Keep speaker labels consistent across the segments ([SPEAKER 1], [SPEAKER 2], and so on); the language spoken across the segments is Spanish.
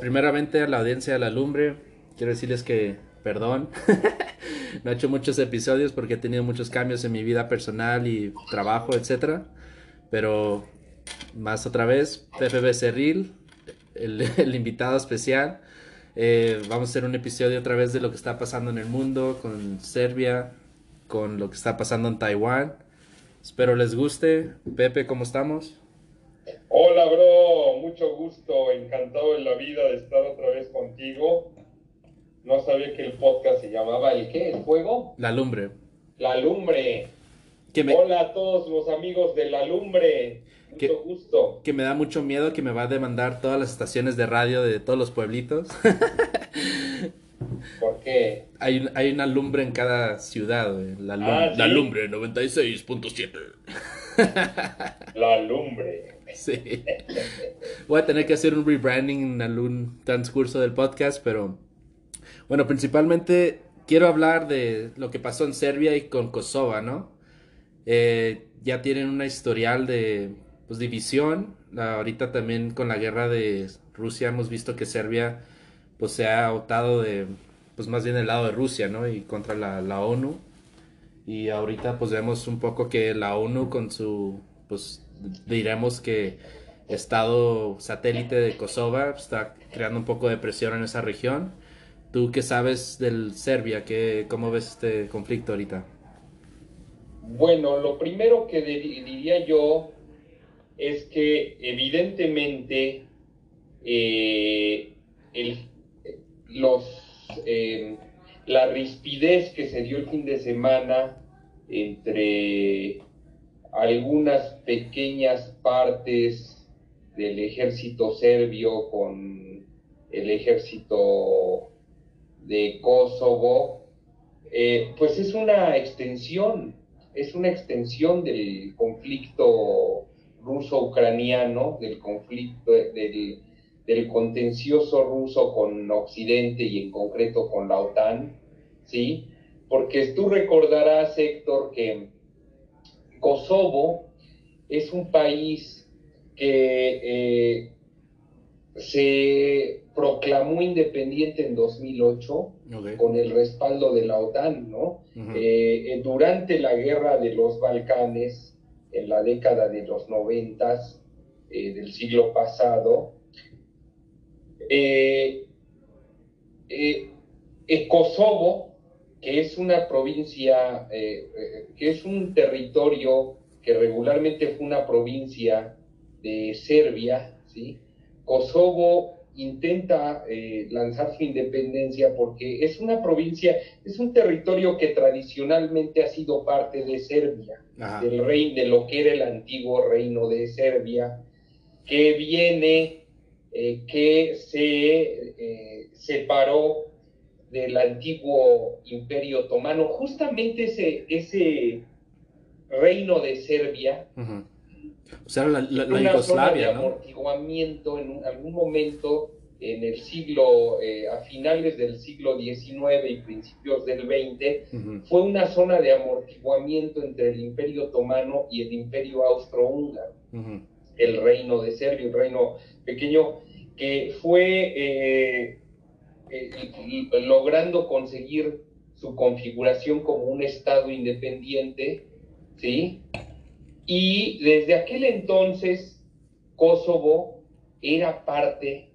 [SPEAKER 1] Primeramente a la audiencia de la lumbre, quiero decirles que perdón, no he hecho muchos episodios porque he tenido muchos cambios en mi vida personal y trabajo, etc. Pero más otra vez, Pepe Becerril, el, el invitado especial. Eh, vamos a hacer un episodio otra vez de lo que está pasando en el mundo, con Serbia, con lo que está pasando en Taiwán. Espero les guste. Pepe, ¿cómo estamos?
[SPEAKER 2] Hola, bro, mucho gusto, encantado en la vida de estar otra vez contigo. No sabía que el podcast se llamaba ¿El qué? ¿El fuego?
[SPEAKER 1] La lumbre.
[SPEAKER 2] La lumbre.
[SPEAKER 1] Que me,
[SPEAKER 2] Hola a todos los amigos de La lumbre. Mucho gusto.
[SPEAKER 1] que me da mucho miedo que me va a demandar todas las estaciones de radio de todos los pueblitos.
[SPEAKER 2] ¿Por qué?
[SPEAKER 1] hay, hay una lumbre en cada ciudad, güey. La, lum-
[SPEAKER 2] Ah, ¿sí?
[SPEAKER 1] la lumbre 96.7.
[SPEAKER 2] La lumbre.
[SPEAKER 1] Sí. Voy a tener que hacer un rebranding en algún transcurso del podcast, pero bueno, principalmente quiero hablar de lo que pasó en Serbia y con Kosovo, ¿no? Eh, ya tienen una historial de pues, división. Ahorita también con la guerra de Rusia hemos visto que Serbia pues se ha optado de pues más bien del lado de Rusia, ¿no? Y contra la, la ONU. Y ahorita pues vemos un poco que la ONU con su, pues diremos que estado satélite de Kosovo está creando un poco de presión en esa región. ¿Tú qué sabes del Serbia? ¿Qué, ¿Cómo ves este conflicto ahorita?
[SPEAKER 2] Bueno, lo primero que di- diría yo es que evidentemente eh, el- los, eh, la rispidez que se dio el fin de semana entre algunas pequeñas partes del ejército serbio con el ejército de Kosovo, eh, pues es una extensión, es una extensión del conflicto ruso-ucraniano, del conflicto, del, del contencioso ruso con Occidente y en concreto con la OTAN, ¿sí? Porque tú recordarás, Héctor, que Kosovo es un país que eh, se proclamó independiente en 2008
[SPEAKER 1] Ok.
[SPEAKER 2] con el respaldo de la OTAN, ¿no? Eh, eh, durante la guerra de los Balcanes, en la década de los noventas eh, del siglo pasado, Kosovo, que es una provincia, eh, eh, que es un territorio que regularmente fue una provincia de Serbia, ¿sí? Kosovo intenta eh, lanzar su independencia porque es una provincia, es un territorio que tradicionalmente ha sido parte de Serbia,
[SPEAKER 1] Ajá.
[SPEAKER 2] del rey, de lo que era el antiguo reino de Serbia, que viene, eh, que se eh, separó del antiguo imperio otomano, justamente ese, ese reino de Serbia
[SPEAKER 1] Ujú. O sea, la, la- la
[SPEAKER 2] una zona de amortiguamiento en un- algún momento en el siglo, eh, a finales del siglo XIX y principios del XX,
[SPEAKER 1] Ujú.
[SPEAKER 2] fue una zona de amortiguamiento entre el imperio otomano y el imperio austrohúngaro, el reino de Serbia, un reino pequeño que fue eh, eh, y- y logrando conseguir su configuración como un estado independiente, ¿sí? Y desde aquel entonces, Kosovo era parte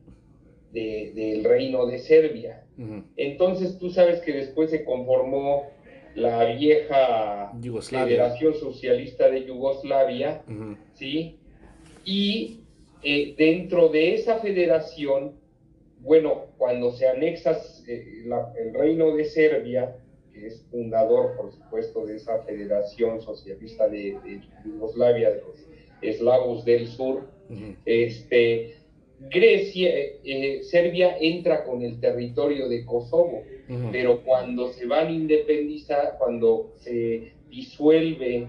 [SPEAKER 2] de- del reino de Serbia. Entonces tú sabes que después se conformó la vieja
[SPEAKER 1] Yugoslavia.
[SPEAKER 2] Federación Socialista de Yugoslavia. ¿sí? Y eh, dentro de esa federación, bueno, cuando se anexa eh, la- el reino de Serbia, que es fundador, por supuesto, de esa Federación Socialista de, de Yugoslavia, de los eslavos del sur, este, Grecia, eh, eh, Serbia entra con el territorio de Kosovo, pero cuando se van a independizar, cuando se disuelve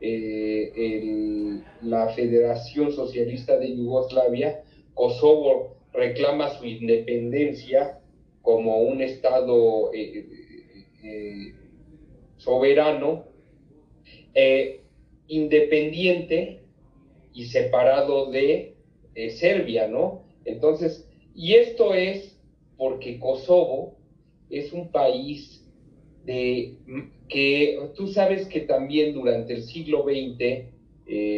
[SPEAKER 2] eh, el- la Federación Socialista de Yugoslavia, Kosovo reclama su independencia como un Estado eh, eh, eh, soberano, independiente y separado de Serbia, ¿no? Entonces, Y esto es porque Kosovo es un país de, que tú sabes que también durante el siglo XX,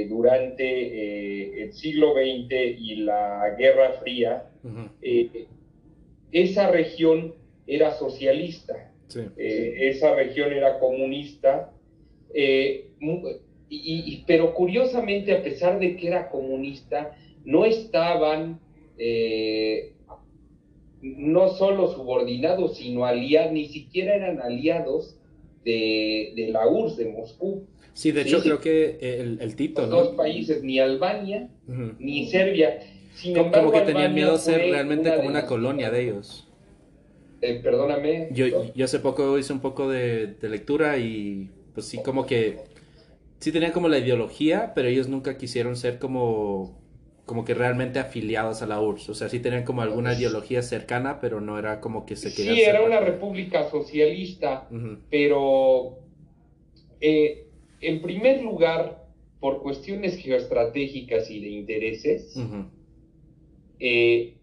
[SPEAKER 2] durante el siglo XX y la Guerra Fría, eh, esa región era socialista, esa región era comunista, y, pero curiosamente, a pesar de que era comunista, no estaban no solo subordinados, sino aliados, ni siquiera eran aliados de, la URSS de Moscú.
[SPEAKER 1] Sí, de hecho creo que el, el Tito,
[SPEAKER 2] Los dos países, ni Albania ni Serbia.
[SPEAKER 1] Como, que tenían miedo a ser realmente como una colonia de ellos.
[SPEAKER 2] Eh, perdóname.
[SPEAKER 1] Yo, yo hace poco hice un poco de, de, lectura y pues sí, como que sí tenían como la ideología, pero ellos nunca quisieron ser como como que realmente afiliados a la URSS. O sea, sí tenían como alguna ideología cercana, pero no era como que se
[SPEAKER 2] querían. Sí, era una república socialista, pero eh, en primer lugar, por cuestiones geoestratégicas y de intereses, eh,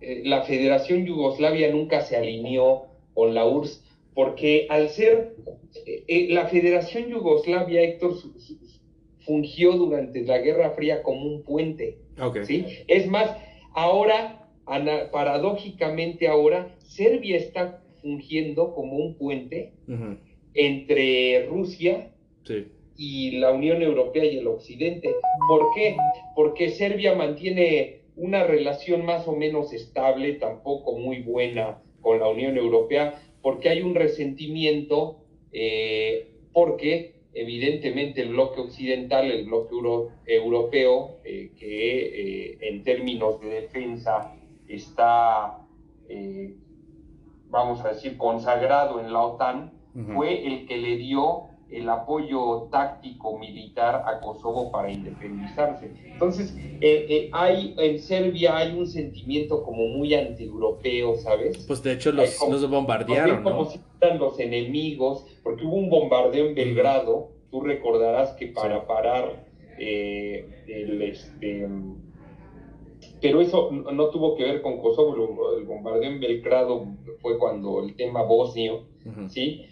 [SPEAKER 2] eh, la Federación Yugoslavia nunca se alineó con la URSS, porque al ser la Federación Yugoslavia, Héctor, fungió durante la Guerra Fría como un puente. ¿sí? Es más, ahora, paradójicamente ahora, Serbia está fungiendo como un puente entre Rusia y la Unión Europea y el Occidente. ¿Por qué? Porque Serbia mantiene una relación más o menos estable, tampoco muy buena con la Unión Europea, porque hay un resentimiento, eh, porque evidentemente el bloque occidental, el bloque europeo, eh, que eh, en términos de defensa está, vamos a decir, consagrado en la OTAN, fue el que le dio el apoyo táctico militar a Kosovo para independizarse. Entonces, hay, en Serbia hay un sentimiento como muy antieuropeo, ¿sabes?
[SPEAKER 1] Pues de hecho los, los bombardearon.
[SPEAKER 2] Como si fueran los enemigos, porque hubo un bombardeo en Belgrado, tú recordarás que para parar eh, el... Este, pero eso no tuvo que ver con Kosovo, el bombardeo en Belgrado fue cuando el tema bosnio, ¿sí?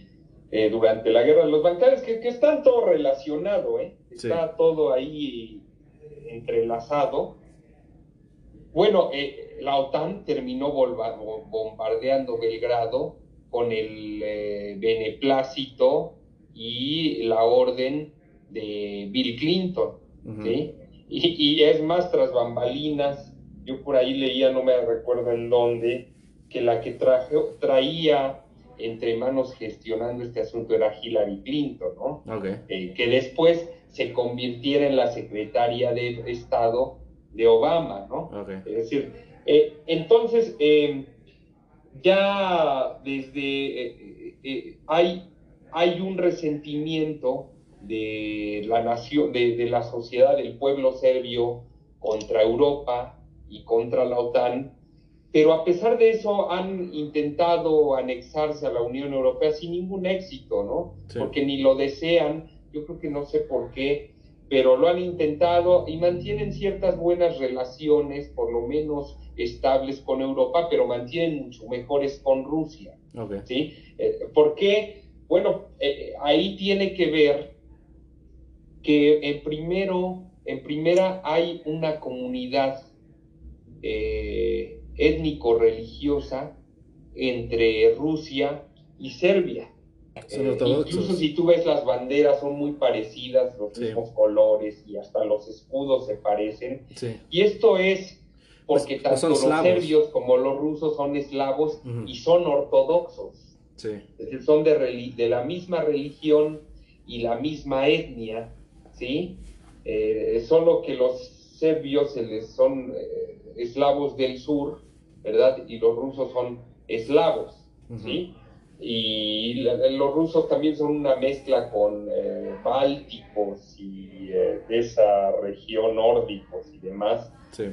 [SPEAKER 2] Eh, durante la guerra de los bancarios, que, que están todo relacionado, ¿eh? Está todo ahí entrelazado. Bueno, eh, la OTAN terminó bombardeando Belgrado con el eh, beneplácito y la orden de Bill Clinton, ¿sí? Y, es más, tras bambalinas, yo por ahí leía, no me recuerdo en dónde, que la que traía entre manos gestionando este asunto era Hillary Clinton, ¿no? Eh, que después se convirtiera en la secretaria de Estado de Obama, ¿no? Es decir, eh, entonces, eh, ya desde, hay, hay un resentimiento de la nación, de la sociedad, del pueblo serbio contra Europa y contra la OTAN, pero a pesar de eso han intentado anexarse a la Unión Europea sin ningún éxito, ¿no? Porque ni lo desean, yo creo que no sé por qué, pero lo han intentado y mantienen ciertas buenas relaciones, por lo menos estables con Europa, pero mantienen mucho mejores con Rusia. ¿sí? Eh, ¿Por qué? Bueno, eh, ahí tiene que ver que en primero, en primera hay una comunidad eh, étnico-religiosa entre Rusia y Serbia. Eh, incluso si tú ves las banderas son muy parecidas, los mismos colores y hasta los escudos se parecen. Y esto es porque pues, tanto los serbios como los rusos son eslavos y son ortodoxos. Es decir, son de, de, la misma religión y la misma etnia, ¿sí? Eh, solo que los serbios se les son eh, eslavos del sur ¿verdad? Y los rusos son eslavos, ¿sí? Y los rusos también son una mezcla con eh, bálticos y eh, de esa región nórdicos y demás. Sí.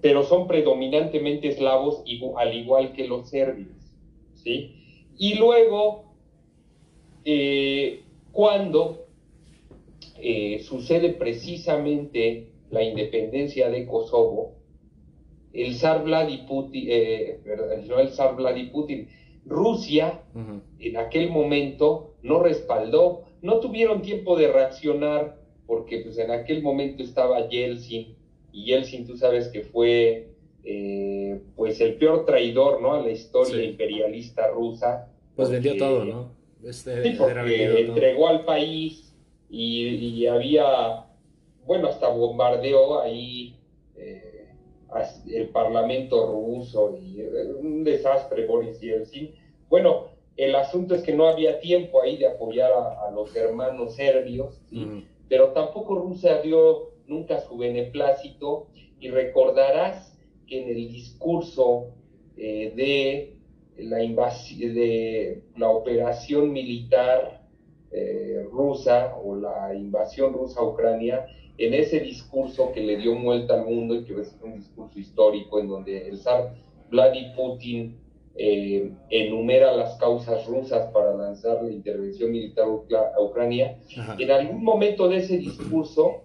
[SPEAKER 2] Pero son predominantemente eslavos, al igual que los serbios, ¿sí? Y luego, eh, cuando sucede precisamente la independencia de Kosovo, el zar Vladimir Putin, eh, no el zar Rusia en aquel momento no respaldó, no tuvieron tiempo de reaccionar porque pues en aquel momento estaba Yeltsin y Yeltsin tú sabes que fue eh, pues el peor traidor ¿no? a la historia imperialista rusa.
[SPEAKER 1] Pues vendió todo, ¿no?
[SPEAKER 2] Este, sí, porque entregó al país y, había, bueno, hasta bombardeó ahí el parlamento ruso y eh, un desastre Boris Yeltsin. Bueno, el asunto es que no había tiempo ahí de apoyar a, los hermanos serbios, pero tampoco Rusia dio nunca su beneplácito. Y recordarás que en el discurso eh, de la de la operación militar eh, rusa o la invasión rusa a Ucrania, en ese discurso que le dio vuelta al mundo y que es un discurso histórico en donde el zar Vladimir Putin eh, enumera las causas rusas para lanzar la intervención militar a Ucrania, en algún momento de ese discurso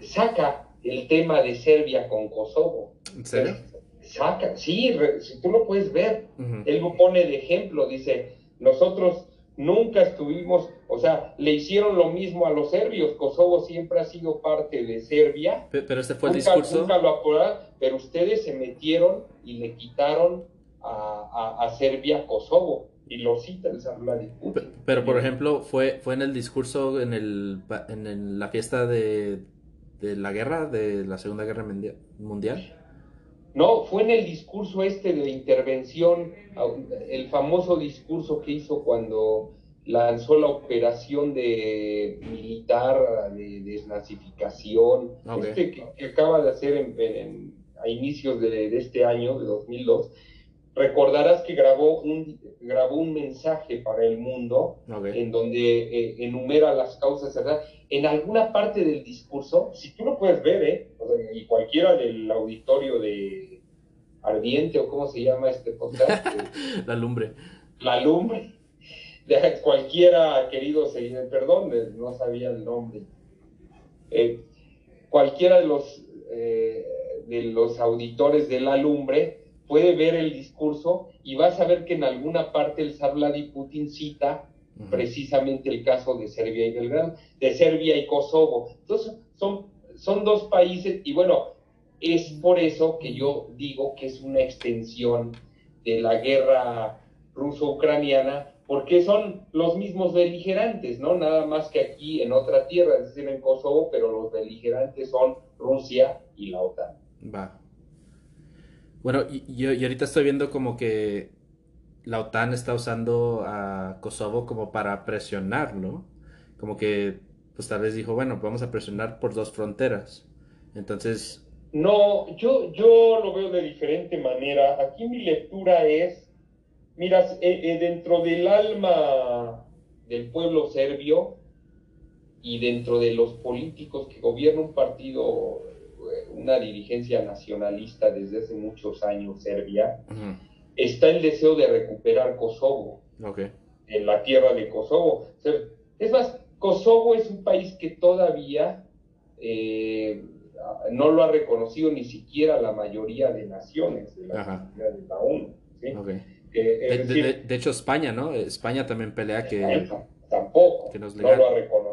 [SPEAKER 2] saca el tema de Serbia con Kosovo.
[SPEAKER 1] ¿En serio?
[SPEAKER 2] Saca, sí, si tú lo puedes ver. Él lo pone de ejemplo, dice, nosotros nunca estuvimos, o sea, le hicieron lo mismo a los serbios. Kosovo siempre ha sido parte de Serbia.
[SPEAKER 1] Pero este fue el discurso.
[SPEAKER 2] Nunca lo pero ustedes se metieron y le quitaron a, Serbia Kosovo. Y lo cita el San
[SPEAKER 1] Pero, pero, por ejemplo, fue, fue en el discurso, en, el, en la fiesta de, de la guerra, de la Segunda Guerra Mundial.
[SPEAKER 2] No, fue en el discurso este de intervención, el famoso discurso que hizo cuando lanzó la operación de militar de desnazificación, este que, acaba de hacer a inicios de, este año, de 2002. Recordarás que grabó un, grabó un mensaje para el mundo en donde eh, enumera las causas, ¿verdad? en alguna parte del discurso, si tú lo puedes ver, ¿eh? y cualquiera del auditorio de Ardiente o cómo se llama este podcast.
[SPEAKER 1] la lumbre.
[SPEAKER 2] La lumbre. De cualquiera, querido perdón, no sabía el nombre. Eh, cualquiera de los, eh, de los auditores de la lumbre puede ver el discurso y vas a ver que en alguna parte el Sabladi Putin cita precisamente el caso de Serbia y Belgrado, de Serbia y Kosovo. Entonces, son, son dos países y bueno, es por eso que yo digo que es una extensión de la guerra ruso-ucraniana, porque son los mismos beligerantes, ¿no? Nada más que aquí en otra tierra, es decir, en Kosovo, pero los beligerantes son Rusia y la OTAN.
[SPEAKER 1] Va. Bueno, y, y ahorita estoy viendo como que la OTAN está usando a Kosovo como para presionar, ¿no? Como que, pues tal vez dijo, bueno, vamos a presionar por dos fronteras. Entonces...
[SPEAKER 2] No, yo, yo lo veo de diferente manera. Aquí mi lectura es, mira, eh, eh, dentro del alma del pueblo serbio y dentro de los políticos que gobierna un partido, una dirigencia nacionalista desde hace muchos años, Serbia, está el deseo de recuperar Kosovo, en la tierra de Kosovo. es más, Kosovo es un país que todavía eh, no lo ha reconocido ni siquiera la mayoría de naciones de la, ONU.
[SPEAKER 1] de, hecho, España, ¿no? España también pelea que...
[SPEAKER 2] Tampoco, no lo ha reconocido.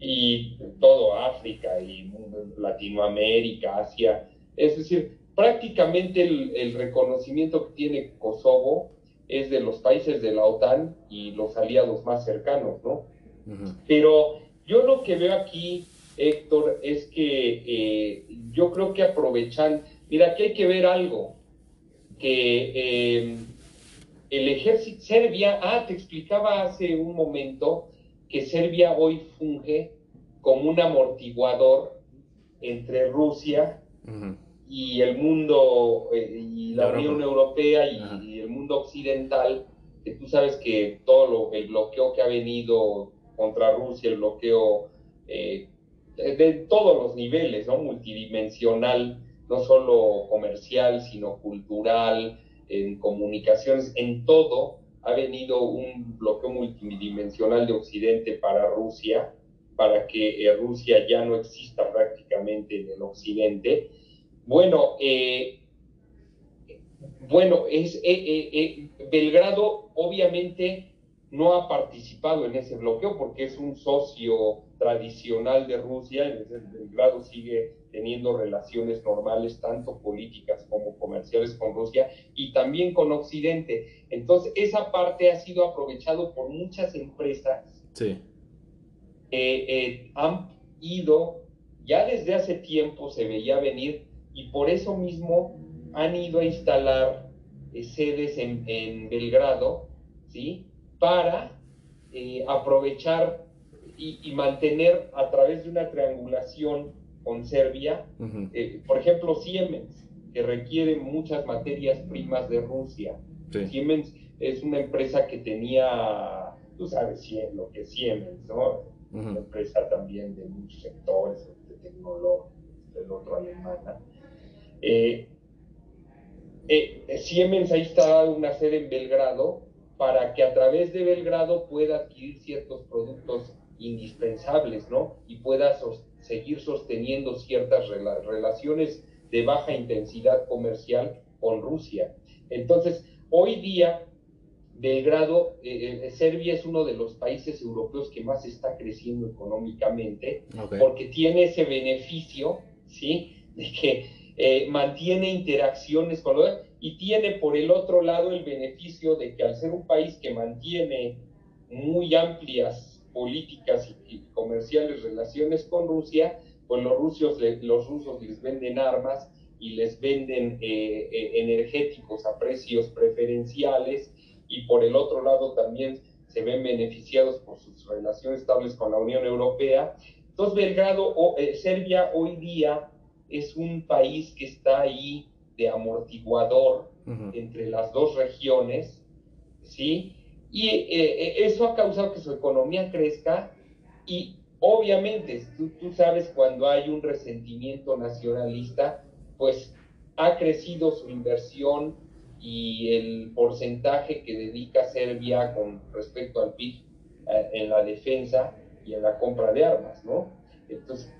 [SPEAKER 2] Y todo África y Latinoamérica, Asia. Es decir, prácticamente el, reconocimiento que tiene Kosovo es de los países de la OTAN y los aliados más cercanos, ¿no? Pero yo lo que veo aquí, Héctor, es que eh, yo creo que aprovechan, mira, que hay que ver algo, que eh, el ejército Serbia, ah, te explicaba hace un momento que Serbia hoy funge como un amortiguador entre Rusia y el mundo eh, y la Unión Europea y, el mundo occidental, que tú sabes que todo lo, el bloqueo que ha venido contra Rusia, el bloqueo eh, de, todos los niveles, ¿no? multidimensional, no solo comercial, sino cultural, en comunicaciones, en todo, ha venido un bloqueo multidimensional de Occidente para Rusia, para que eh, Rusia ya no exista prácticamente en el Occidente. Bueno, eh, bueno, es Belgrado obviamente no ha participado en ese bloqueo porque es un socio tradicional de Rusia, Belgrado sigue teniendo relaciones normales, tanto políticas como comerciales con Rusia y también con Occidente. Entonces, esa parte ha sido aprovechado por muchas empresas.
[SPEAKER 1] Sí.
[SPEAKER 2] Eh, han ido, ya desde hace tiempo se veía venir, y por eso mismo han ido a instalar eh, sedes en, en Belgrado, ¿sí? Para eh, aprovechar y, mantener a través de una triangulación con Serbia, eh, por ejemplo, Siemens, que requiere muchas materias primas de Rusia. Siemens es una empresa que tenía, tú sabes lo que es Siemens, ¿no? Una empresa también de muchos sectores, de tecnología, del otro alemana. Eh, eh, Siemens ahí está una sede en Belgrado para que a través de Belgrado pueda adquirir ciertos productos indispensables, ¿no? Y pueda seguir sosteniendo ciertas relaciones de baja intensidad comercial con Rusia. Entonces, hoy día, Belgrado, eh, eh, Serbia es uno de los países europeos que más está creciendo económicamente, porque tiene ese beneficio, ¿sí? De que eh, mantiene interacciones con los y tiene por el otro lado el beneficio de que al ser un país que mantiene muy amplias políticas y, comerciales relaciones con Rusia, pues los rusos, los rusos les venden armas y les venden eh, eh, energéticos a precios preferenciales y por el otro lado también se ven beneficiados por sus relaciones estables con la Unión Europea. Entonces Belgrado, o, eh, Serbia hoy día es un país que está ahí de amortiguador entre las dos regiones, ¿sí? Y eh, eh, eso ha causado que su economía crezca y obviamente tú, sabes cuando hay un resentimiento nacionalista, pues ha crecido su inversión y el porcentaje que dedica Serbia con respecto al PIB eh, en la defensa y en la compra de armas, ¿no? Entonces,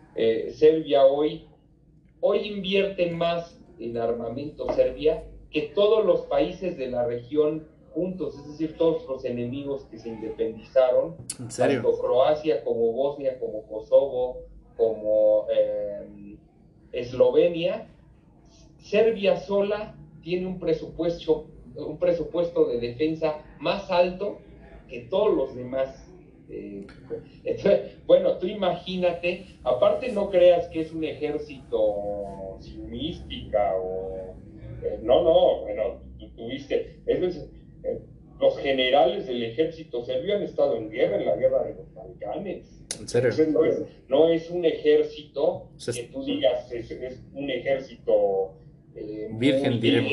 [SPEAKER 2] Serbia hoy, hoy invierte más en armamento Serbia que todos los países de la región juntos, es decir, todos los enemigos que se independizaron, tanto Croacia como Bosnia, como Kosovo, como eh, Eslovenia, Serbia sola tiene un presupuesto, un presupuesto de defensa más alto que todos los demás. Eh, bueno, tú imagínate, aparte no creas que es un ejército sin mística o... Eh, no, no, bueno, tuviste... Es, eh, los generales del ejército serbio han estado en guerra, en la guerra de los Balcanes.
[SPEAKER 1] ¿En serio?
[SPEAKER 2] no, es, un ejército que tú digas, es, un ejército
[SPEAKER 1] eh, virgen, diremos.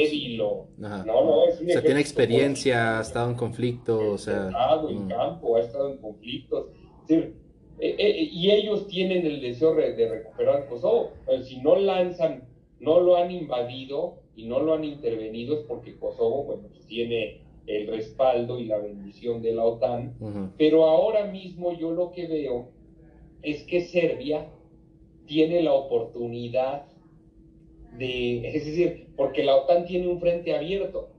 [SPEAKER 2] No, no, es un
[SPEAKER 1] o sea, tiene experiencia, ha estado en conflicto, o sea...
[SPEAKER 2] Ha estado en mm. campo, ha estado en conflictos. Eh, y ellos tienen el deseo de recuperar Kosovo. si no lanzan, no lo han invadido y no lo han intervenido es porque Kosovo, bueno, pues tiene el respaldo y la bendición de la OTAN, pero ahora mismo yo lo que veo es que Serbia tiene la oportunidad de, es decir, porque la OTAN tiene un frente abierto.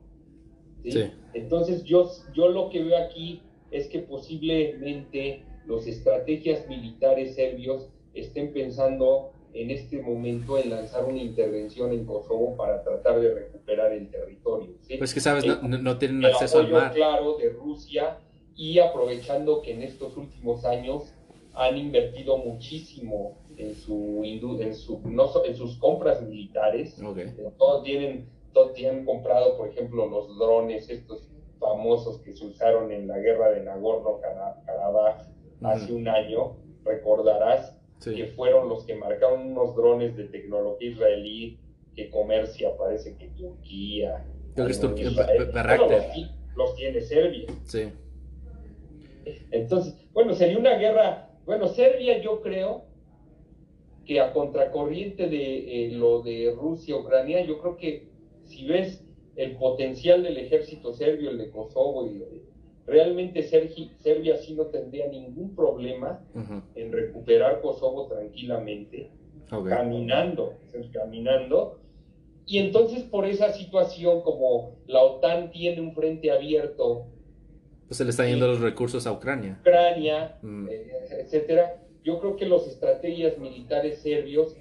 [SPEAKER 2] Entonces yo, yo lo que veo aquí es que posiblemente los estrategias militares serbios estén pensando en este momento en lanzar una intervención en Kosovo para tratar de recuperar el territorio.
[SPEAKER 1] Pues que sabes, no, tienen acceso al mar.
[SPEAKER 2] claro de Rusia y aprovechando que en estos últimos años han invertido muchísimo en su, en su en sus compras militares. Eh, todos tienen todos tienen comprado, por ejemplo, los drones estos famosos que se usaron en la guerra de Nagorno-Karabaj hace un año, recordarás que fueron los que marcaron unos drones de tecnología israelí que comercia, parece que Turquía.
[SPEAKER 1] los,
[SPEAKER 2] tiene Serbia.
[SPEAKER 1] Sí.
[SPEAKER 2] Entonces, bueno, sería una guerra. Bueno, Serbia, yo creo que a contracorriente de eh, lo de Rusia, Ucrania, yo creo que si ves el potencial del ejército serbio, el de Kosovo y realmente Serbia sí no tendría ningún problema en recuperar Kosovo tranquilamente, caminando, caminando, Y entonces por esa situación, como la OTAN tiene un frente abierto,
[SPEAKER 1] pues se le están yendo los recursos a Ucrania.
[SPEAKER 2] Ucrania, mm. eh, etcétera. Yo creo que los estrategias militares serbios,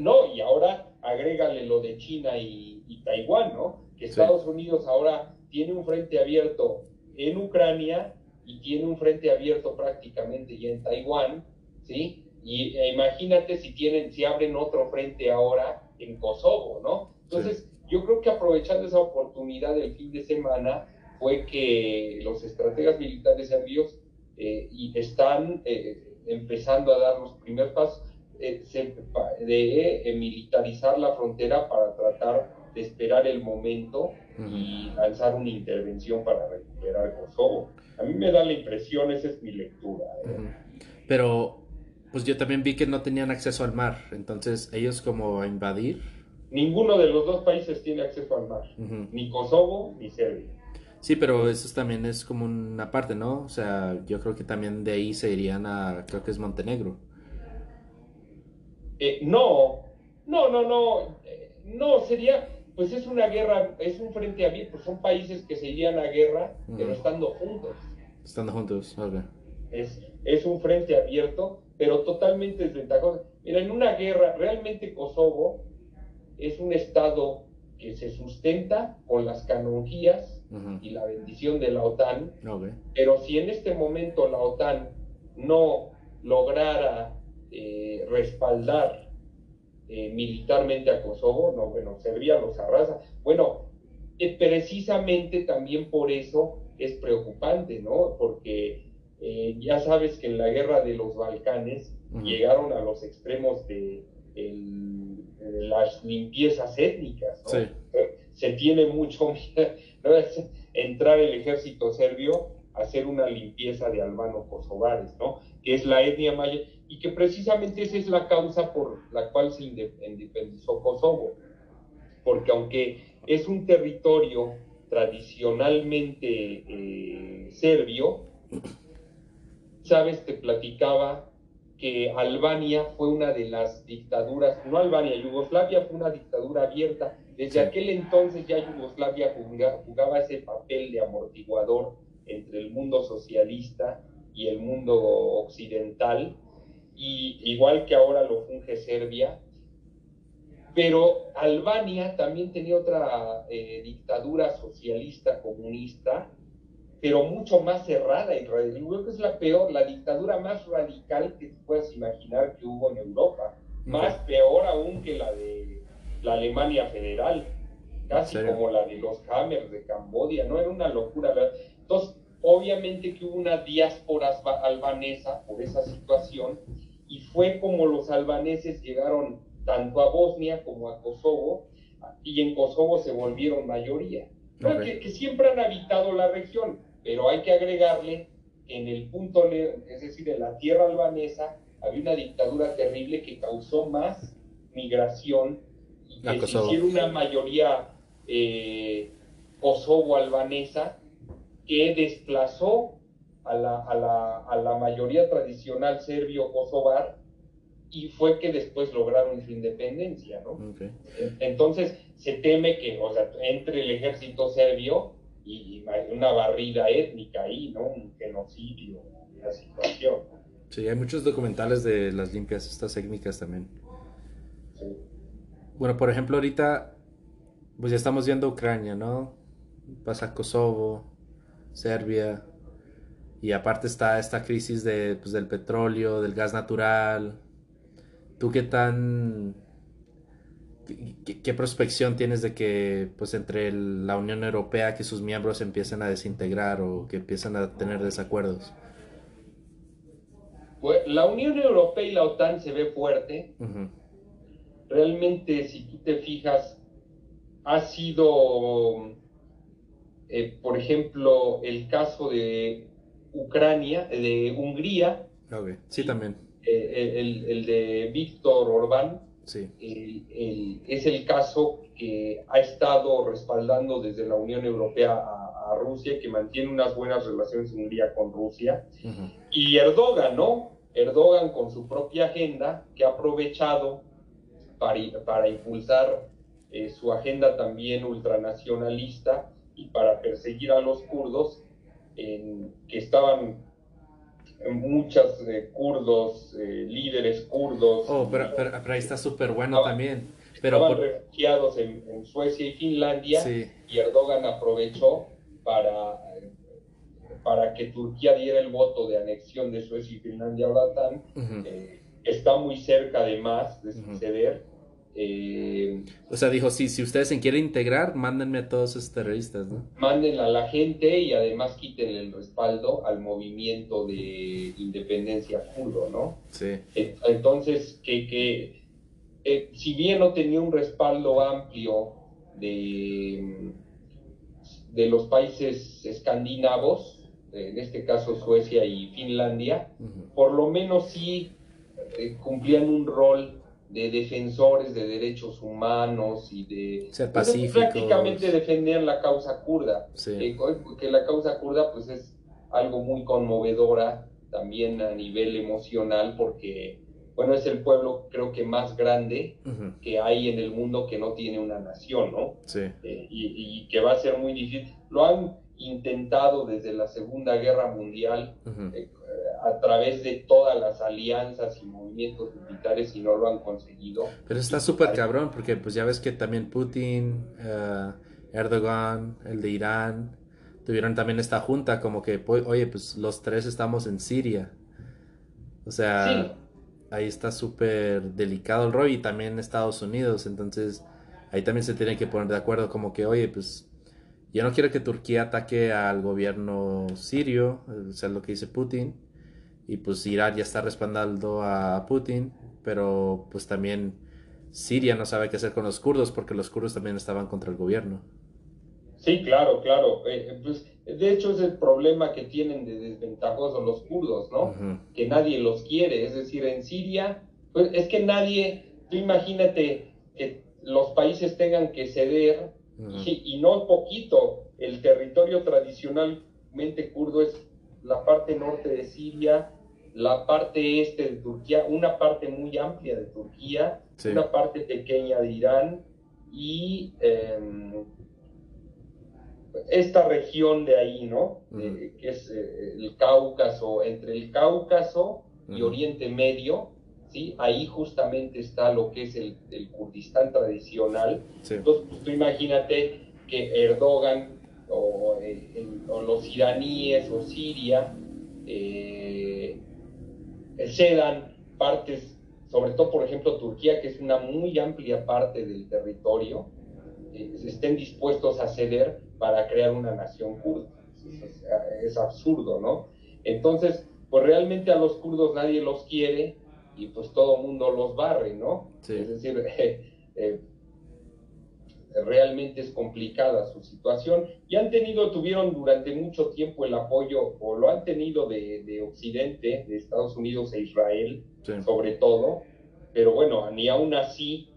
[SPEAKER 2] no, y ahora agrégale lo de China y, Taiwán, ¿no? Que Estados Unidos ahora tiene un frente abierto en Ucrania y tiene un frente abierto prácticamente ya en Taiwán, ¿sí? Y e imagínate si tienen, si abren otro frente ahora en Kosovo, ¿no? Entonces, yo creo que aprovechando esa oportunidad del fin de semana fue que los estrategas militares serbios eh, y están eh, empezando a dar los primeros pasos eh, de militarizar la frontera para tratar de esperar el momento y lanzar una intervención para recuperar Kosovo. A mí me da la impresión, esa es mi lectura.
[SPEAKER 1] Pero, pues yo también vi que no tenían acceso al mar, entonces ellos como a invadir.
[SPEAKER 2] Ninguno de los dos países tiene acceso al mar, ni Kosovo ni Serbia.
[SPEAKER 1] Sí, pero eso también es como una parte, ¿no? O sea, yo creo que también de ahí se irían a, creo que es Montenegro.
[SPEAKER 2] Eh, no, no, no, no, eh, no, sería, pues es una guerra, es un frente abierto, son países que se irían a guerra, pero estando juntos.
[SPEAKER 1] Estando juntos, ok.
[SPEAKER 2] Es, es un frente abierto, pero totalmente desventajoso. Mira, en una guerra, realmente Kosovo es un estado que se sustenta con las canonjías y la bendición de la OTAN. Pero si en este momento la OTAN no lograra eh, respaldar eh, militarmente a Kosovo, no, bueno, Serbia los arrasa. Bueno, eh, precisamente también por eso es preocupante, ¿no? Porque ya sabes que en la guerra de los Balcanes llegaron a los extremos de, las limpiezas étnicas, ¿no? Se tiene mucho ¿no? Es entrar el ejército serbio a hacer una limpieza de albano-kosovares, ¿no? Que es la etnia maya, y que precisamente esa es la causa por la cual se independizó Kosovo. Porque aunque es un territorio tradicionalmente eh, serbio, sabes, te platicaba que Albania fue una de las dictaduras, no Albania, Yugoslavia fue una dictadura abierta. Desde aquel entonces ya Yugoslavia jugaba, ese papel de amortiguador entre el mundo socialista y el mundo occidental, y igual que ahora lo funge Serbia, pero Albania también tenía otra eh, dictadura socialista comunista, pero mucho más cerrada. Y yo creo que es la peor, la dictadura más radical que puedas imaginar que hubo en Europa. Más peor aún que la de la Alemania federal, casi como la de los Hammers de Cambodia, ¿no? Era una locura. Entonces, obviamente que hubo una diáspora albanesa por esa situación y fue como los albaneses llegaron tanto a Bosnia como a Kosovo y en Kosovo se volvieron mayoría. Que, siempre han habitado la región, pero hay que agregarle que en el punto, es decir, en la tierra albanesa, había una dictadura terrible que causó más migración que se hiciera una mayoría eh, kosovo-albanesa que desplazó a la, a, la, a la, mayoría tradicional serbio-kosovar y fue que después lograron su independencia, ¿no? Entonces se teme que, o sea, entre el ejército serbio y una barrida étnica ahí, ¿no? Un genocidio, una situación.
[SPEAKER 1] Sí, hay muchos documentales de las limpias, estas técnicas también. Sí. Bueno, por ejemplo, ahorita, pues ya estamos viendo Ucrania, ¿no? Pasa Kosovo, Serbia, y aparte está esta crisis de, pues, del petróleo, del gas natural. ¿Tú qué tan... Qué, prospección tienes de que, pues, entre la Unión Europea, que sus miembros empiecen a desintegrar o que empiezan a tener desacuerdos?
[SPEAKER 2] Pues, la Unión Europea y la OTAN se ve fuerte realmente si tú te fijas, ha sido, eh, por ejemplo, el caso de Ucrania, de Hungría.
[SPEAKER 1] Sí, también.
[SPEAKER 2] Eh, el, de Víctor Orbán.
[SPEAKER 1] Sí.
[SPEAKER 2] es el caso que ha estado respaldando desde la Unión Europea a, Rusia, que mantiene unas buenas relaciones Hungría con Rusia. Y Erdogan, ¿no? Erdogan con su propia agenda, que ha aprovechado para, impulsar eh, su agenda también ultranacionalista y para perseguir a los kurdos, en, que estaban muchos eh, kurdos, eh, líderes kurdos.
[SPEAKER 1] Oh, pero, pero, ahí está súper bueno también. Pero
[SPEAKER 2] estaban refugiados en, Suecia y Finlandia y Erdogan aprovechó para, para que Turquía diera el voto de anexión de Suecia y Finlandia a la OTAN. está muy cerca además de suceder.
[SPEAKER 1] Eh, o sea, dijo, sí, si ustedes se quieren integrar, mándenme a todos esos terroristas, ¿no?
[SPEAKER 2] Mándenla a la gente y además quiten el respaldo al movimiento de independencia kurdo, ¿no?
[SPEAKER 1] Sí.
[SPEAKER 2] Entonces, que, que eh, si bien no tenía un respaldo amplio de, de los países escandinavos, en este caso Suecia y Finlandia, por lo menos sí eh, cumplían un rol de defensores de derechos humanos y de
[SPEAKER 1] ser pues,
[SPEAKER 2] prácticamente defender la causa kurda. Sí. porque la causa kurda pues es algo muy conmovedora también a nivel emocional porque bueno es el pueblo creo que más grande que hay en el mundo que no tiene una nación no
[SPEAKER 1] sí.
[SPEAKER 2] Eh, y, que va a ser muy difícil. Lo han intentado desde la segunda guerra mundial a través de todas las alianzas y movimientos militares y no lo han conseguido.
[SPEAKER 1] Pero está súper cabrón porque pues ya ves que también Putin, uh, Erdogan, el de Irán, tuvieron también esta junta como que, oye, pues los tres estamos en Siria. O sea, ahí está súper delicado el rollo y también Estados Unidos, entonces ahí también se tiene que poner de acuerdo como que, oye, pues yo no quiero que Turquía ataque al gobierno sirio, o sea, lo que dice Putin y pues Irán ya está respaldando a Putin, pero pues también Siria no sabe qué hacer con los kurdos porque los kurdos también estaban contra el gobierno.
[SPEAKER 2] Sí, claro, claro. Eh, eh, pues, de hecho es el problema que tienen de desventajosos los kurdos, ¿no? Que nadie los quiere. Es decir, en Siria, pues es que nadie, tú imagínate que los países tengan que ceder y, y no poquito. El territorio tradicionalmente kurdo es la parte norte de Siria, la parte este de Turquía, una parte muy amplia de Turquía, una parte pequeña de Irán y em, esta región de ahí, ¿no? Eh, que es eh, el Cáucaso, entre el Cáucaso y Oriente Medio, ¿sí? Ahí justamente está lo que es el, Kurdistán tradicional. Entonces, pues, tú imagínate que Erdogan o, eh, o los iraníes o Siria cedan partes, sobre todo, por ejemplo, Turquía, que es una muy amplia parte del territorio, eh, estén dispuestos a ceder para crear una nación kurda. Es, absurdo, ¿no? Entonces, pues realmente a los kurdos nadie los quiere y pues todo mundo los barre, ¿no? Es decir, eh, realmente es complicada su situación. Y han tenido, tuvieron durante mucho tiempo el apoyo, o lo han tenido de, Occidente, de Estados Unidos e Israel, sobre todo, pero bueno, ni aún así,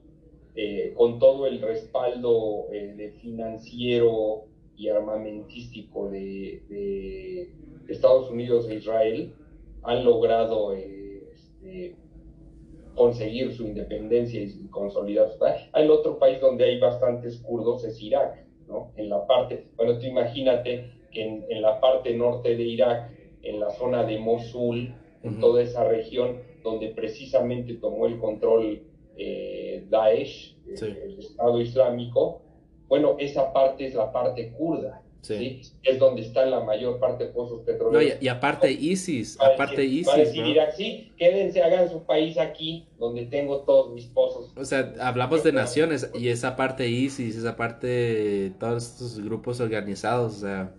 [SPEAKER 2] eh, con todo el respaldo eh, de financiero y armamentístico de, Estados Unidos e Israel, han logrado eh, este, conseguir su independencia y consolidar su país. El otro país donde hay bastantes kurdos es Irak, ¿no? En la parte, bueno, tú imagínate que en, la parte norte de Irak, en la zona de Mosul, en toda esa región donde precisamente tomó el control eh, Daesh, el Estado Islámico, bueno, esa parte es la parte kurda. Sí. Es donde está la mayor parte de pozos petroleros.
[SPEAKER 1] y, aparte ISIS, aparte ISIS.
[SPEAKER 2] decir sí, quédense, hagan su país aquí, donde tengo todos mis pozos.
[SPEAKER 1] O sea, hablamos de naciones y esa parte ISIS, esa parte, todos estos grupos organizados, o sea...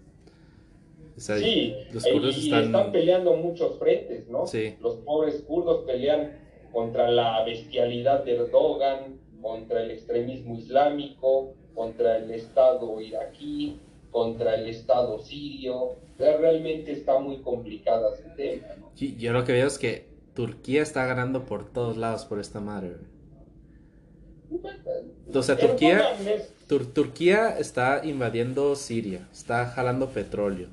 [SPEAKER 2] sí, los kurdos y, están... peleando muchos frentes, ¿no?
[SPEAKER 1] Sí.
[SPEAKER 2] Los pobres kurdos pelean contra la bestialidad de Erdogan, contra el extremismo islámico, contra el Estado iraquí, contra el Estado sirio. realmente está muy complicada ese tema.
[SPEAKER 1] yo lo que veo es que Turquía está ganando por todos lados por esta madre. O sea, Turquía, Turquía está invadiendo Siria, está jalando petróleo,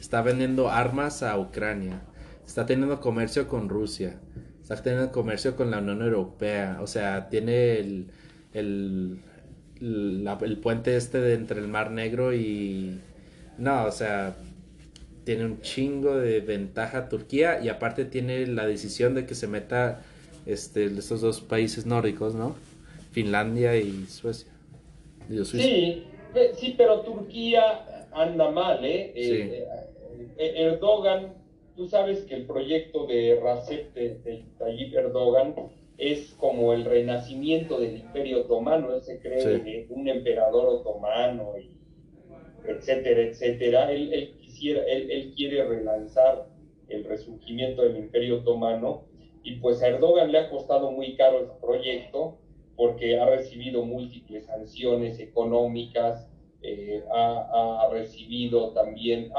[SPEAKER 1] está vendiendo armas a Ucrania, está teniendo comercio con Rusia, está teniendo comercio con la Unión Europea, o sea, tiene el, el puente este de entre el Mar Negro y... No, o sea, tiene un chingo de ventaja Turquía y aparte tiene la decisión de que se meta este, estos dos países nórdicos, ¿no? Finlandia y Suecia.
[SPEAKER 2] sí, sí, pero Turquía anda mal, ¿eh? eh, eh Erdogan, tú sabes que el proyecto de Recep de, Tayyip Erdogan es como el renacimiento del imperio otomano, él se cree un emperador otomano, y etcétera, etcétera. Él, él quisiera, él, él, quiere relanzar el resurgimiento del imperio otomano y pues a Erdogan le ha costado muy caro el proyecto porque ha recibido múltiples sanciones económicas, eh, ha, recibido también,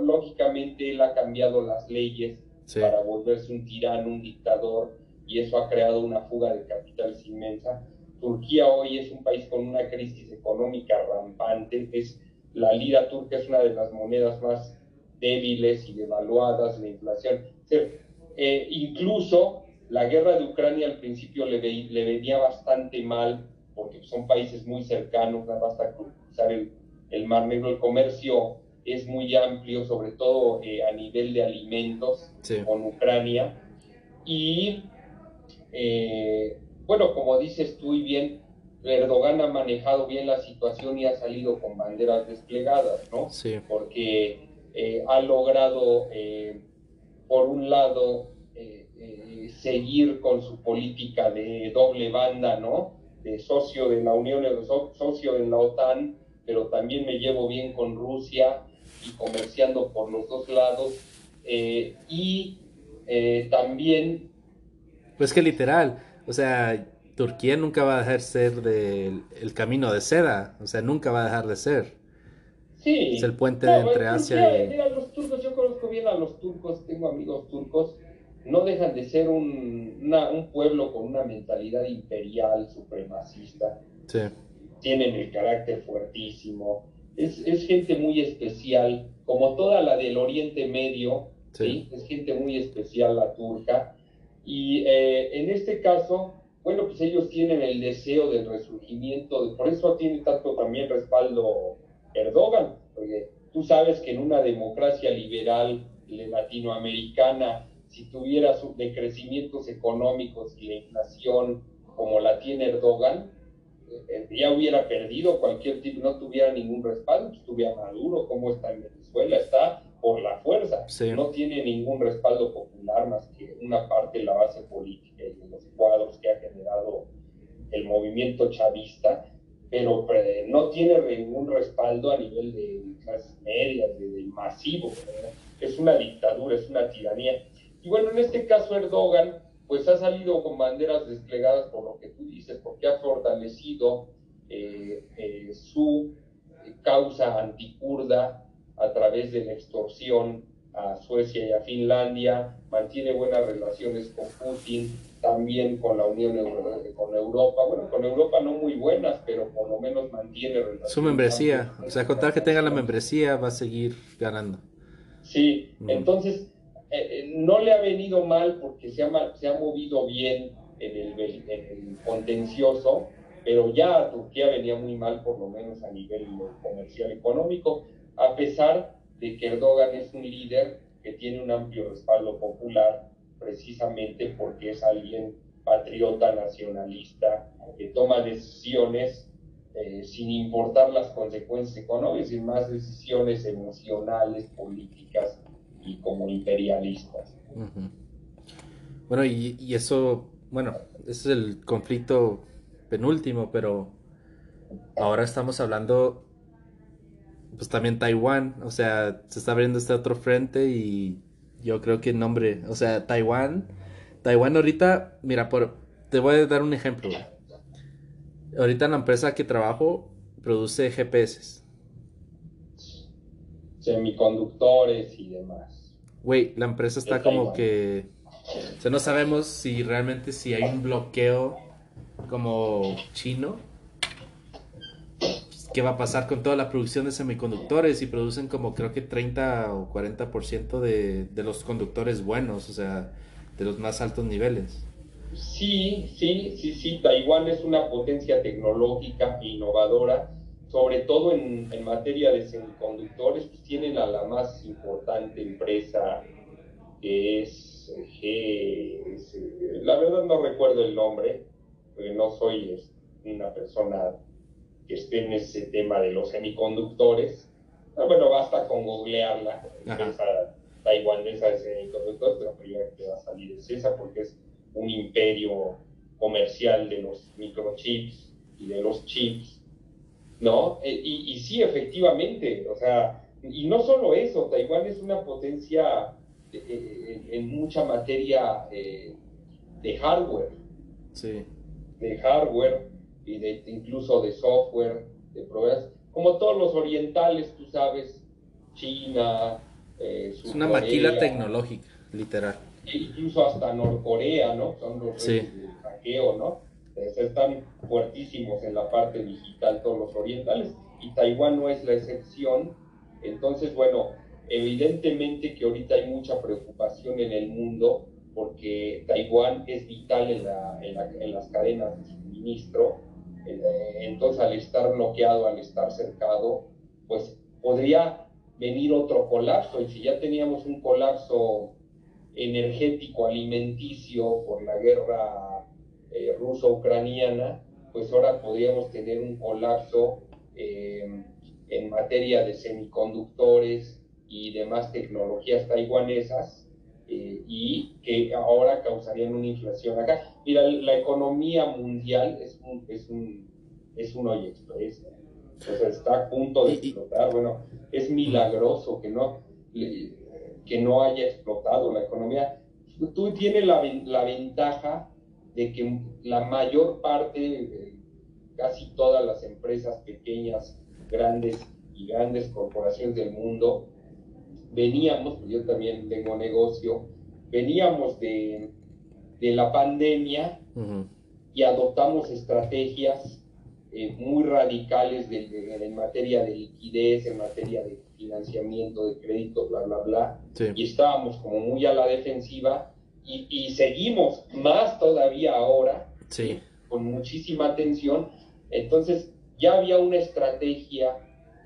[SPEAKER 2] lógicamente él ha cambiado las leyes para volverse un tirano, un dictador, y eso ha creado una fuga de capitales inmensa. Turquía hoy es un país con una crisis económica rampante, es, la lira turca es una de las monedas más débiles y devaluadas, la inflación. Eh, incluso la guerra de Ucrania al principio le, le venía bastante mal, porque son países muy cercanos, basta cruzar el, el Mar Negro, el comercio es muy amplio, sobre todo eh, a nivel de alimentos con Ucrania. Y eh, bueno, como dices tú y bien, Erdogan ha manejado bien la situación y ha salido con banderas desplegadas, ¿no?
[SPEAKER 1] Sí.
[SPEAKER 2] Porque eh, ha logrado, por un lado, seguir con su política de doble banda, ¿no? De socio de la Unión, socio de la OTAN, pero también me llevo bien con Rusia y comerciando por los dos lados. Eh, y eh, también...
[SPEAKER 1] Pues que literal, o sea, Turquía nunca va a dejar ser del el camino de seda, o sea, nunca va a dejar de ser.
[SPEAKER 2] Sí.
[SPEAKER 1] Es el puente entre Asia
[SPEAKER 2] y... Mira, los turcos, yo conozco bien a los turcos, tengo amigos turcos, no dejan de ser un, un pueblo con una mentalidad imperial, supremacista.
[SPEAKER 1] Sí
[SPEAKER 2] tienen el carácter fuertísimo, es, es, gente muy especial, como toda la del Oriente Medio, sí. es gente muy especial la turca, y eh, en este caso, bueno, pues ellos tienen el deseo del resurgimiento, por eso tiene tanto también respaldo Erdogan, porque tú sabes que en una democracia liberal latinoamericana, si tuviera decrecimientos económicos y la inflación como la tiene Erdogan, ya hubiera perdido cualquier tipo, no tuviera ningún respaldo, pues estuviera Maduro, como está en Venezuela, está por la fuerza, no tiene ningún respaldo popular más que una parte de la base política y de los cuadros que ha generado el movimiento chavista, pero no tiene ningún respaldo a nivel de clases medias, de, masivo, es una dictadura, es una tiranía. Y bueno, en este caso Erdogan pues ha salido con banderas desplegadas por lo que tú dices, porque ha fortalecido eh, eh, su causa anticurda a través de la extorsión a Suecia y a Finlandia, mantiene buenas relaciones con Putin, también con la Unión Europea, con Europa, bueno, con Europa no muy buenas, pero por lo menos mantiene relaciones.
[SPEAKER 1] Su membresía, o sea, con tal que tenga la membresía va a seguir ganando.
[SPEAKER 2] Sí, mm. entonces eh, eh, no le ha venido mal porque se ha, se ha movido bien en el, contencioso, pero ya Turquía venía muy mal, por lo menos a nivel comercial económico, a pesar de que Erdogan es un líder que tiene un amplio respaldo popular, precisamente porque es alguien patriota, nacionalista, que toma decisiones eh, sin importar las consecuencias económicas, y más decisiones emocionales, políticas, y como imperialistas.
[SPEAKER 1] Bueno, y, y, eso, bueno, ese es el conflicto penúltimo, pero ahora estamos hablando, pues también Taiwán, o sea, se está abriendo este otro frente y yo creo que el nombre, o sea, Taiwán, Taiwán ahorita, mira, por, te voy a dar un ejemplo. Ahorita la empresa que trabajo produce GPS
[SPEAKER 2] semiconductores y demás.
[SPEAKER 1] Güey, la empresa está como que... O sea, no sabemos si realmente si hay un bloqueo como chino. ¿Qué va a pasar con toda la producción de semiconductores? Y producen como creo que 30 o 40% de, de los conductores buenos, o sea, de los más altos niveles.
[SPEAKER 2] Sí, sí, sí, sí, Taiwán es una potencia tecnológica e innovadora, sobre todo en, en materia de semiconductores, pues tienen a la más importante empresa que es G, la verdad no recuerdo el nombre, porque no soy una persona que esté en ese tema de los semiconductores. Ah, bueno, basta con googlearla, empresa taiwanesa de semiconductores, la primera que va a salir es esa, porque es un imperio comercial de los microchips y de los chips, ¿no? E, y, y, sí, efectivamente, o sea, y no solo eso, Taiwán es una potencia eh, eh, en mucha materia eh, de hardware.
[SPEAKER 1] Sí.
[SPEAKER 2] De hardware y de, incluso de software, de proveedores, como todos los orientales, tú sabes, China,
[SPEAKER 1] es una maquila tecnológica, literal
[SPEAKER 2] incluso hasta Norcorea, ¿no? Son los
[SPEAKER 1] sí.
[SPEAKER 2] del hackeo, ¿no? están fuertísimos en la parte digital todos los orientales y Taiwán no es la excepción. Entonces, bueno, evidentemente que ahorita hay mucha preocupación en el mundo porque Taiwán es vital en, la, en, la, en las cadenas de suministro. Eh, entonces, al estar bloqueado, al estar cercado, pues podría venir otro colapso. Y si ya teníamos un colapso energético alimenticio por la guerra eh, ruso-ucraniana, pues ahora podríamos tener un colapso eh, en materia de semiconductores y demás tecnologías taiwanesas eh, y que ahora causarían una inflación acá. Mira, la economía mundial es un, es un, es un hoy express, o sea, está a punto de explotar. Bueno, es milagroso que no que no haya explotado la economía. Tú tienes la, la ventaja de que la mayor parte, casi todas las empresas pequeñas, grandes y grandes corporaciones del mundo, veníamos, pues yo también tengo negocio, veníamos de, de la pandemia y adoptamos estrategias eh, muy radicales en materia de liquidez, en materia de financiamiento, de crédito, bla, bla, bla. Y estábamos como muy a la defensiva y, seguimos más todavía ahora, con muchísima atención. Entonces, ya había una estrategia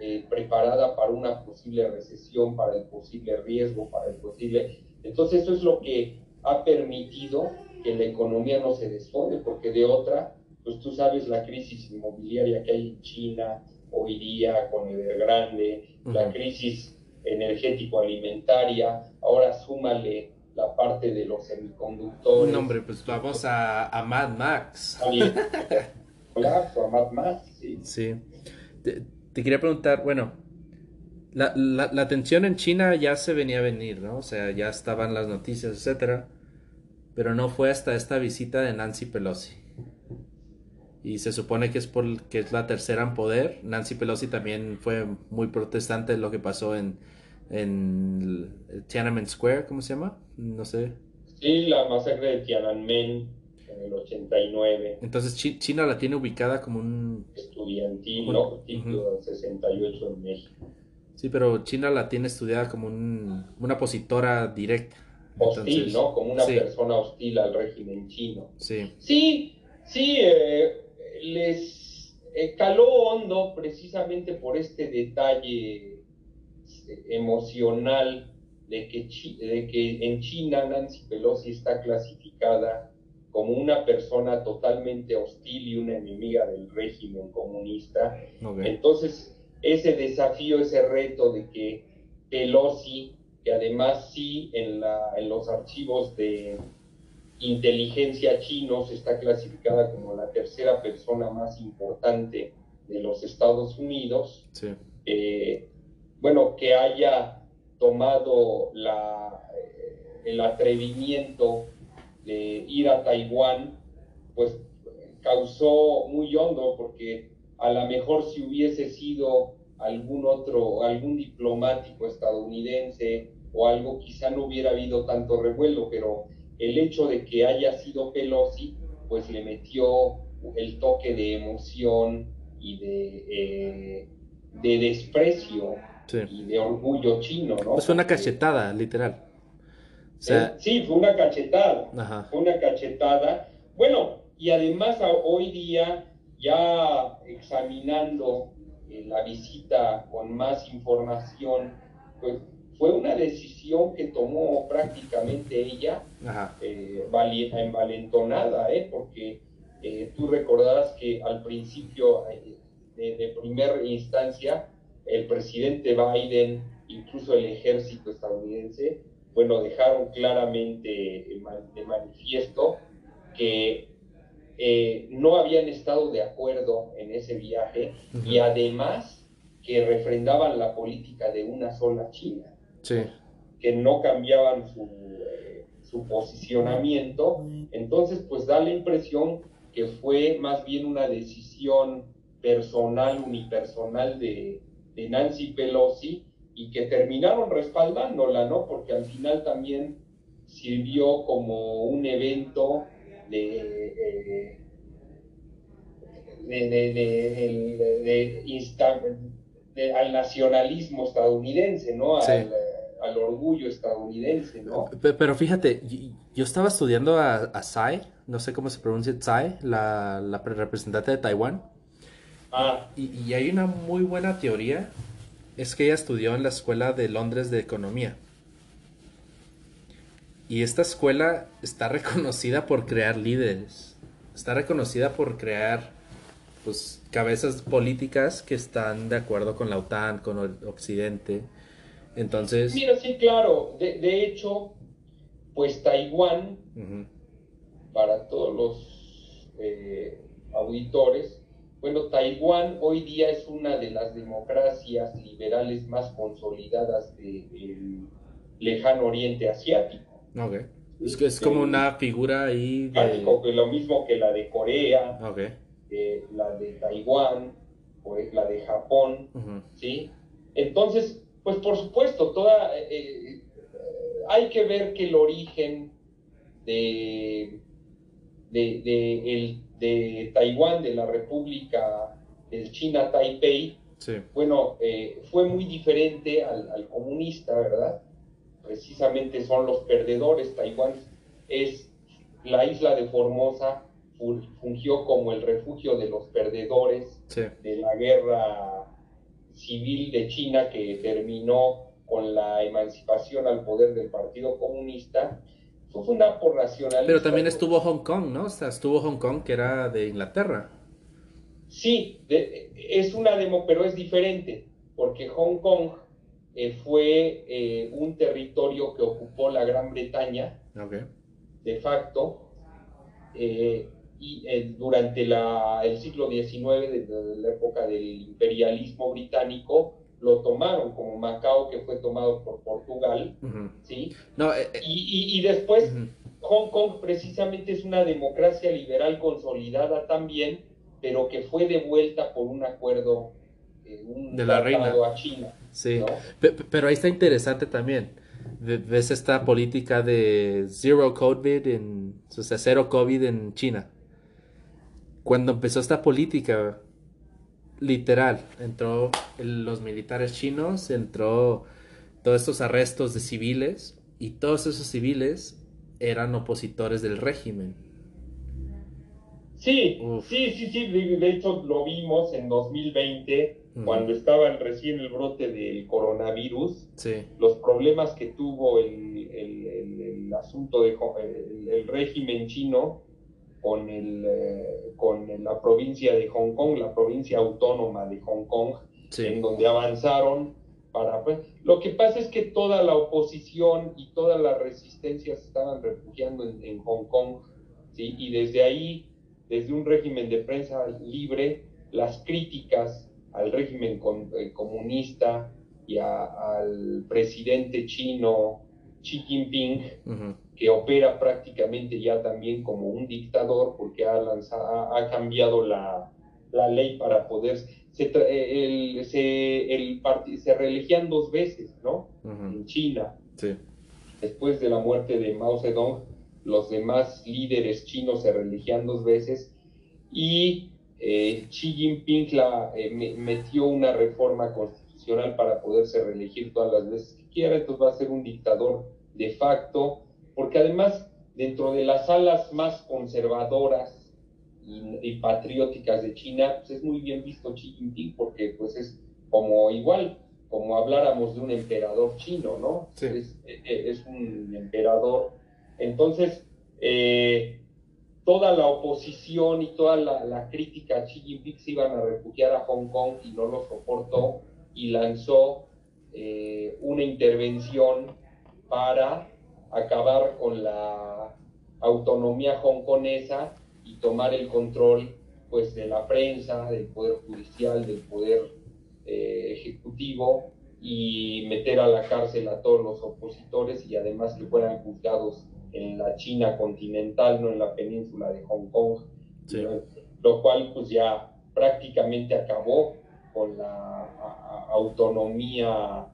[SPEAKER 2] eh, preparada para una posible recesión, para el posible riesgo, para el posible... Entonces, eso es lo que ha permitido que la economía no se desfonde, porque de otra, pues tú sabes la crisis inmobiliaria que hay en China, hoy día con el grande, la crisis energético-alimentaria, ahora súmale la parte de los semiconductores.
[SPEAKER 1] No, hombre, pues vamos a, a Mad Max.
[SPEAKER 2] Claro, a Mad Max, sí.
[SPEAKER 1] Sí. Te, quería preguntar, bueno, la, la, tensión en China ya se venía a venir, ¿no? O sea, ya estaban las noticias, etcétera, pero no fue hasta esta visita de Nancy Pelosi y se supone que es porque es la tercera en poder. Nancy Pelosi también fue muy protestante de lo que pasó en, en Tiananmen Square, ¿cómo se llama? No sé.
[SPEAKER 2] Sí, la masacre de Tiananmen en el 89.
[SPEAKER 1] Entonces China la tiene ubicada como un...
[SPEAKER 2] Estudiantil, ¿no? Título 68 en México.
[SPEAKER 1] Sí, pero China la tiene estudiada como un, una opositora directa.
[SPEAKER 2] Hostil, ¿no? Como una persona hostil al régimen chino.
[SPEAKER 1] Sí.
[SPEAKER 2] Sí, sí, eh, les caló hondo precisamente por este detalle este, emocional de que, de que en China Nancy Pelosi está clasificada como una persona totalmente hostil y una enemiga del régimen comunista. Entonces, ese desafío, ese reto de que Pelosi, que además sí en, la, en los archivos de, inteligencia chinos está clasificada como la tercera persona más importante de los Estados Unidos. Eh, bueno, que haya tomado la, eh, el atrevimiento de ir a Taiwán, pues causó muy hondo porque a lo mejor si hubiese sido algún otro, algún diplomático estadounidense o algo, quizá no hubiera habido tanto revuelo, pero el hecho de que haya sido Pelosi, pues le metió el toque de emoción y de, eh, de desprecio y de orgullo chino, ¿no?
[SPEAKER 1] Pues fue una cachetada, literal.
[SPEAKER 2] Sí, fue una cachetada. Fue una cachetada Bueno, y además hoy día, ya examinando eh, la visita con más información, pues fue una decisión que tomó prácticamente ella, eh, envalentonada, ¿eh? porque eh, tú recordarás que al principio, eh, de, de primera instancia, el presidente Biden, incluso el ejército estadounidense, bueno, dejaron claramente de manifiesto que eh, no habían estado de acuerdo en ese viaje y además que refrendaban la política de una sola China, que no cambiaban su, eh, su posicionamiento. Entonces, pues da la impresión que fue más bien una decisión personal, unipersonal de, de Nancy Pelosi y que terminaron respaldándola, ¿no? Porque al final también sirvió como un evento de, eh, de, al nacionalismo estadounidense, ¿no? Al, orgullo estadounidense, ¿no?
[SPEAKER 1] Pero fíjate, yo estaba estudiando a, a Tsai, no sé cómo se pronuncia Tsai, la, la representante de Taiwán. Ah. Y, y, hay una muy buena teoría, es que ella estudió en la Escuela de Londres de Economía. Y esta escuela está reconocida por crear líderes. Está reconocida por crear pues cabezas políticas que están de acuerdo con la OTAN, con el Occidente. Entonces.
[SPEAKER 2] Mira, sí, claro. De, hecho, pues Taiwán, para todos los eh, auditores, bueno, Taiwán hoy día es una de las democracias liberales más consolidadas del lejano oriente asiático.
[SPEAKER 1] Ok. Es que es como una figura ahí
[SPEAKER 2] de... Lo mismo que la de Corea, eh, la de Taiwán, la de Japón, ¿sí? Entonces, pues por supuesto, toda... Eh, eh, hay que ver que el origen de, de, de Taiwán, de la República del China Taipei, bueno, fue muy diferente al, al comunista, ¿verdad? precisamente son los perdedores. Taiwán es la isla de Formosa, fungió como el refugio de los perdedores de la guerra civil de China que terminó con la emancipación al poder del Partido Comunista. Fue por.
[SPEAKER 1] Pero también estuvo Hong Kong, ¿no? O sea, estuvo Hong Kong que era de Inglaterra.
[SPEAKER 2] Sí, es una demo, pero es diferente, porque Hong Kong eh, fue eh, un territorio que ocupó la Gran Bretaña de facto eh, y durante la, el siglo XIX, desde la época del imperialismo británico, lo tomaron como Macao, que fue tomado por Portugal, ¿sí? No, y, y, después Hong Kong precisamente es una democracia liberal consolidada también, pero que fue devuelta por un acuerdo, un
[SPEAKER 1] de la reina
[SPEAKER 2] a China.
[SPEAKER 1] Sí, pero ahí está interesante también. Ves esta política de zero COVID, en, o sea, cero COVID en China. Cuando empezó esta política, literal, entró los militares chinos, entró todos estos arrestos de civiles y todos esos civiles eran opositores del régimen.
[SPEAKER 2] Sí, sí, sí, sí, de hecho lo vimos en 2020 cuando estaba recién el brote del coronavirus, los problemas que tuvo el, el, asunto de el, régimen chino con, el, eh, con la provincia de Hong Kong, la provincia autónoma de Hong Kong, en donde avanzaron para... Pues, lo que pasa es que toda la oposición y todas las resistencias estaban refugiando en, en Hong Kong, ¿sí? y desde ahí, desde un régimen de prensa libre, las críticas al régimen eh, comunista y al presidente chino Xi Jinping, que opera prácticamente ya también como un dictador porque ha, lanzado, ha, cambiado la, ley para poder... Se, eh, el, se, el se reelegían dos veces, ¿no? En China. Después de la muerte de Mao Zedong, los demás líderes chinos se reelegían dos veces y eh, Xi Jinping la, eh, metió una reforma constitucional para poderse reelegir todas las veces que quiera, entonces va a ser un dictador de facto, porque además dentro de las alas más conservadoras y, patrióticas de China, pues es muy bien visto Xi Jinping porque pues es como igual, como habláramos de un emperador chino, ¿no? Es, es, un emperador. Entonces, eh, toda la oposición y toda la, crítica a Xi Jinping se iban a refugiar a Hong Kong y no lo soportó y lanzó eh, una intervención para acabar con la autonomía hongkonesa y tomar el control pues de la prensa, del poder judicial, del poder eh, ejecutivo y meter a la cárcel a todos los opositores y además que fueran juzgados en la China continental, no en la península de Hong Kong, lo cual pues ya prácticamente acabó con la autonomía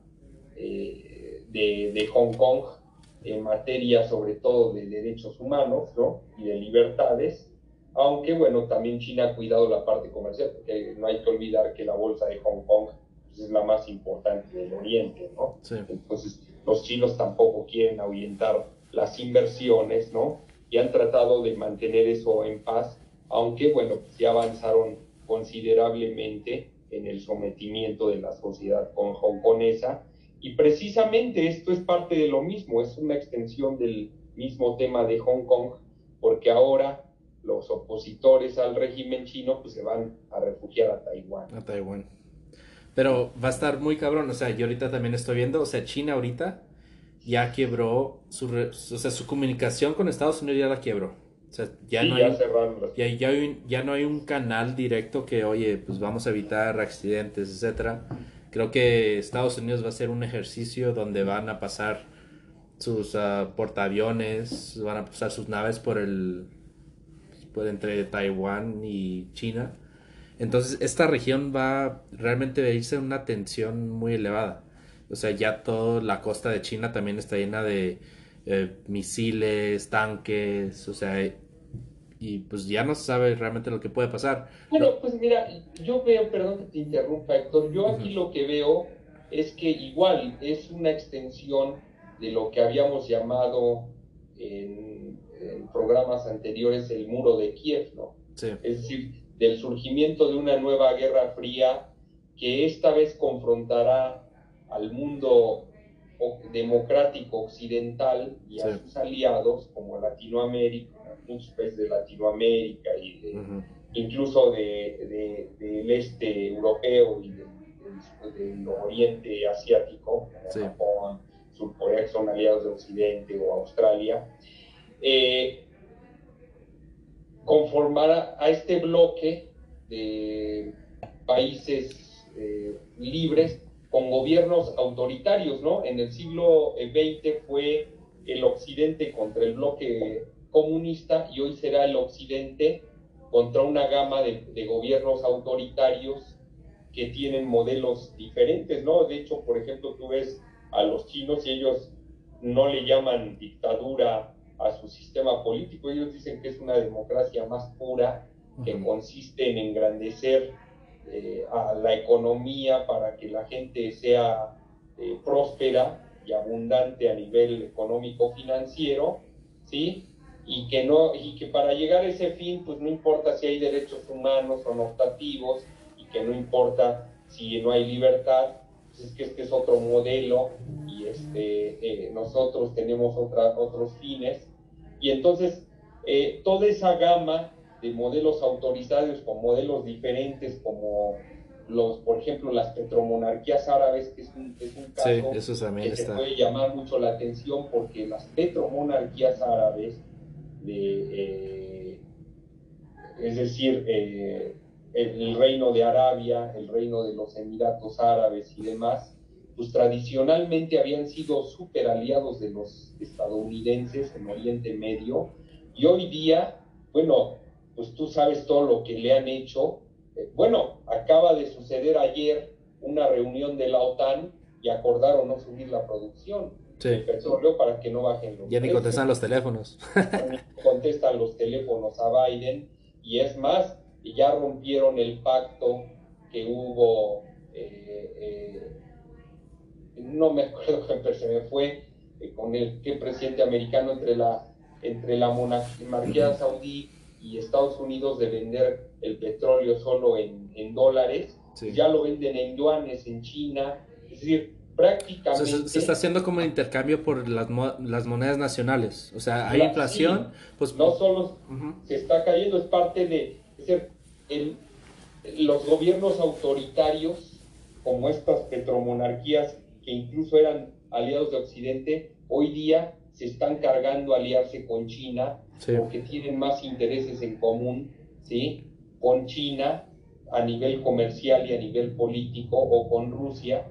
[SPEAKER 2] eh, de, de, Hong Kong en materia sobre todo de derechos humanos ¿no? y de libertades, aunque bueno, también China ha cuidado la parte comercial, porque no hay que olvidar que la bolsa de Hong Kong pues, es la más importante del Oriente, ¿no? Entonces los chinos tampoco quieren ahuyentar las inversiones, ¿no? Y han tratado de mantener eso en paz, aunque, bueno, pues ya avanzaron considerablemente en el sometimiento de la sociedad hongkonesa. Y precisamente esto es parte de lo mismo, es una extensión del mismo tema de Hong Kong, porque ahora los opositores al régimen chino pues se van a refugiar a Taiwán.
[SPEAKER 1] A Taiwán. Pero va a estar muy cabrón, o sea, yo ahorita también estoy viendo, o sea, China ahorita ya quebró su, o sea, su comunicación con Estados Unidos ya la quebró. O sea, ya no hay, ya, ya, ya, no hay un canal directo que, oye, pues vamos a evitar accidentes, etcétera. Creo que Estados Unidos va a ser un ejercicio donde van a pasar sus uh, portaaviones, van a pasar sus naves por el por entre Taiwán y China. Entonces, esta región va realmente a irse una tensión muy elevada. O sea, ya toda la costa de China también está llena de eh, misiles, tanques, o sea, y pues ya no se sabe realmente lo que puede pasar.
[SPEAKER 2] Bueno, pues mira, yo veo, perdón que te interrumpa Héctor, yo aquí lo que veo es que igual es una extensión de lo que habíamos llamado en, en programas anteriores el muro de Kiev, ¿no? Sí. Es decir, del surgimiento de una nueva guerra fría que esta vez confrontará al mundo democrático occidental y a sus aliados como Latinoamérica, muchos países de Latinoamérica y incluso de, del este europeo y del, oriente asiático, como Japón, Surcorea, que son aliados de Occidente o Australia, eh, conformar a, este bloque de países eh, libres con gobiernos autoritarios, ¿no? En el siglo XX fue el occidente contra el bloque comunista y hoy será el occidente contra una gama de, gobiernos autoritarios que tienen modelos diferentes, ¿no? De hecho, por ejemplo, tú ves a los chinos y ellos no le llaman dictadura a su sistema político, ellos dicen que es una democracia más pura que consiste en engrandecer eh, a la economía para que la gente sea eh, próspera y abundante a nivel económico financiero, ¿sí? Y que, no, y que para llegar a ese fin, pues no importa si hay derechos humanos o optativos, y que no importa si no hay libertad, pues es que este es otro modelo y este, eh, nosotros tenemos otra, otros fines. Y entonces, toda esa gama de modelos autoritarios con modelos diferentes como los, por ejemplo, las petromonarquías árabes, que es un, es un caso que se puede llamar mucho la atención porque las petromonarquías árabes, eh, es decir, eh, el, reino de Arabia, el reino de los Emiratos Árabes y demás, pues tradicionalmente habían sido súper aliados de los estadounidenses en Oriente Medio y hoy día, bueno, pues tú sabes todo lo que le han hecho. Eh, bueno, acaba de suceder ayer una reunión de la OTAN y acordaron no subir la producción de petróleo para que no bajen
[SPEAKER 1] los Ya ni contestan los teléfonos.
[SPEAKER 2] contestan los teléfonos a Biden y es más, ya rompieron el pacto que hubo, eh, eh, no me acuerdo, pero se me fue, con el que presidente americano entre la entre la monarquía saudí y Estados Unidos de vender el petróleo solo en, dólares, ya lo venden en yuanes en China, es decir, prácticamente...
[SPEAKER 1] se, está haciendo como un intercambio por las, las monedas nacionales, o sea, hay inflación, pues...
[SPEAKER 2] No solo se está cayendo, es parte de... Es decir, el, los gobiernos autoritarios, como estas petromonarquías que incluso eran aliados de Occidente, hoy día se están cargando a aliarse con China porque tienen más intereses en común, ¿sí? Con China a nivel comercial y a nivel político o con Rusia.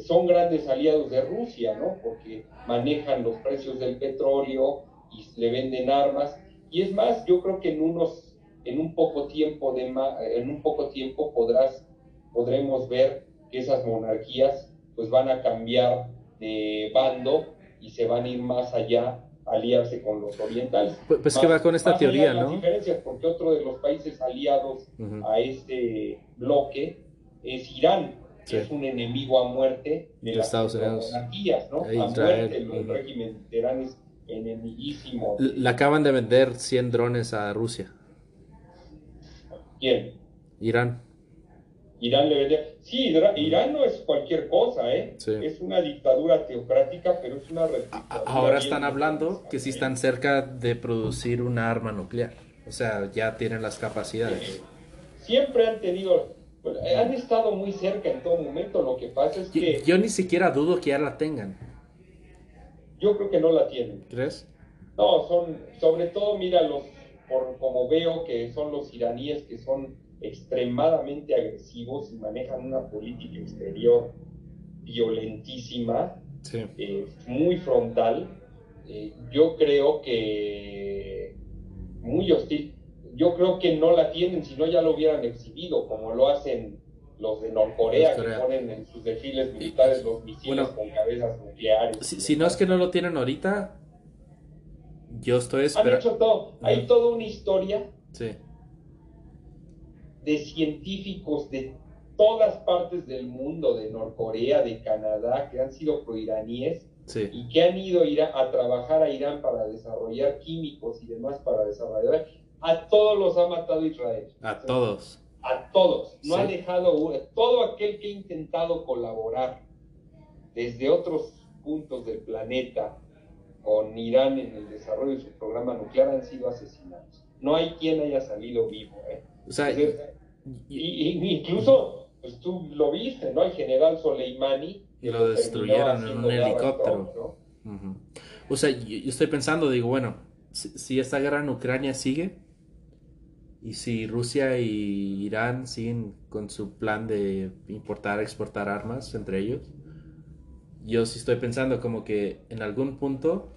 [SPEAKER 2] Son grandes aliados de Rusia, ¿no? Porque manejan los precios del petróleo y le venden armas. Y es más, yo creo que en unos, en un poco tiempo de en un poco tiempo podrás, podremos ver que esas monarquías pues van a cambiar de bando y se van a ir más allá aliarse con los orientales.
[SPEAKER 1] Pues, pues que va con esta teoría, ¿no? Las
[SPEAKER 2] diferencias, porque otro de los países aliados a este bloque es Irán, que es un enemigo a muerte de, las
[SPEAKER 1] Estados Unidos.
[SPEAKER 2] monarquías, ¿no? E a muerte, el régimen de Irán es enemiguísimo.
[SPEAKER 1] Le acaban de vender 100 drones a Rusia.
[SPEAKER 2] ¿Quién?
[SPEAKER 1] Irán.
[SPEAKER 2] Irán le vendía. Sí, Irán no es cualquier cosa, ¿eh? Es una dictadura teocrática, pero es una.
[SPEAKER 1] Ahora están hablando que sí están cerca de producir una arma nuclear. O sea, ya tienen las capacidades.
[SPEAKER 2] Siempre han tenido. Han estado muy cerca en todo momento. Lo que pasa es que.
[SPEAKER 1] Yo ni siquiera dudo que ya la tengan.
[SPEAKER 2] Yo creo que no la tienen.
[SPEAKER 1] ¿Crees?
[SPEAKER 2] No, son. Sobre todo, mira, los. Por, como veo que son los iraníes que son extremadamente agresivos y manejan una política exterior violentísima, eh, muy frontal. Eh, yo creo que muy hostil. Yo creo que no la tienen, si no ya lo hubieran exhibido, como lo hacen los de Norcorea, que ponen en sus desfiles militares los misiles con cabezas nucleares.
[SPEAKER 1] Si, no es que no lo tienen ahorita, yo estoy esperando.
[SPEAKER 2] Han hecho todo. Hay toda una historia sí de científicos de todas partes del mundo, de Norcorea, de Canadá, que han sido proiraníes y que han ido a, trabajar a Irán para desarrollar químicos y demás para desarrollar. A todos los ha matado Israel.
[SPEAKER 1] A todos.
[SPEAKER 2] A todos. No ha dejado Todo aquel que ha intentado colaborar desde otros puntos del planeta con Irán en el desarrollo de su programa nuclear han sido asesinados. No hay quien haya salido vivo. ¿eh?
[SPEAKER 1] O sea,
[SPEAKER 2] y, incluso, pues tú lo viste, ¿no? El general Soleimani.
[SPEAKER 1] Y lo destruyeron en un helicóptero. O sea, yo, estoy pensando, digo, bueno, si, esta guerra en Ucrania sigue, y si Rusia y Irán siguen con su plan de importar, exportar armas entre ellos, yo sí estoy pensando como que en algún punto,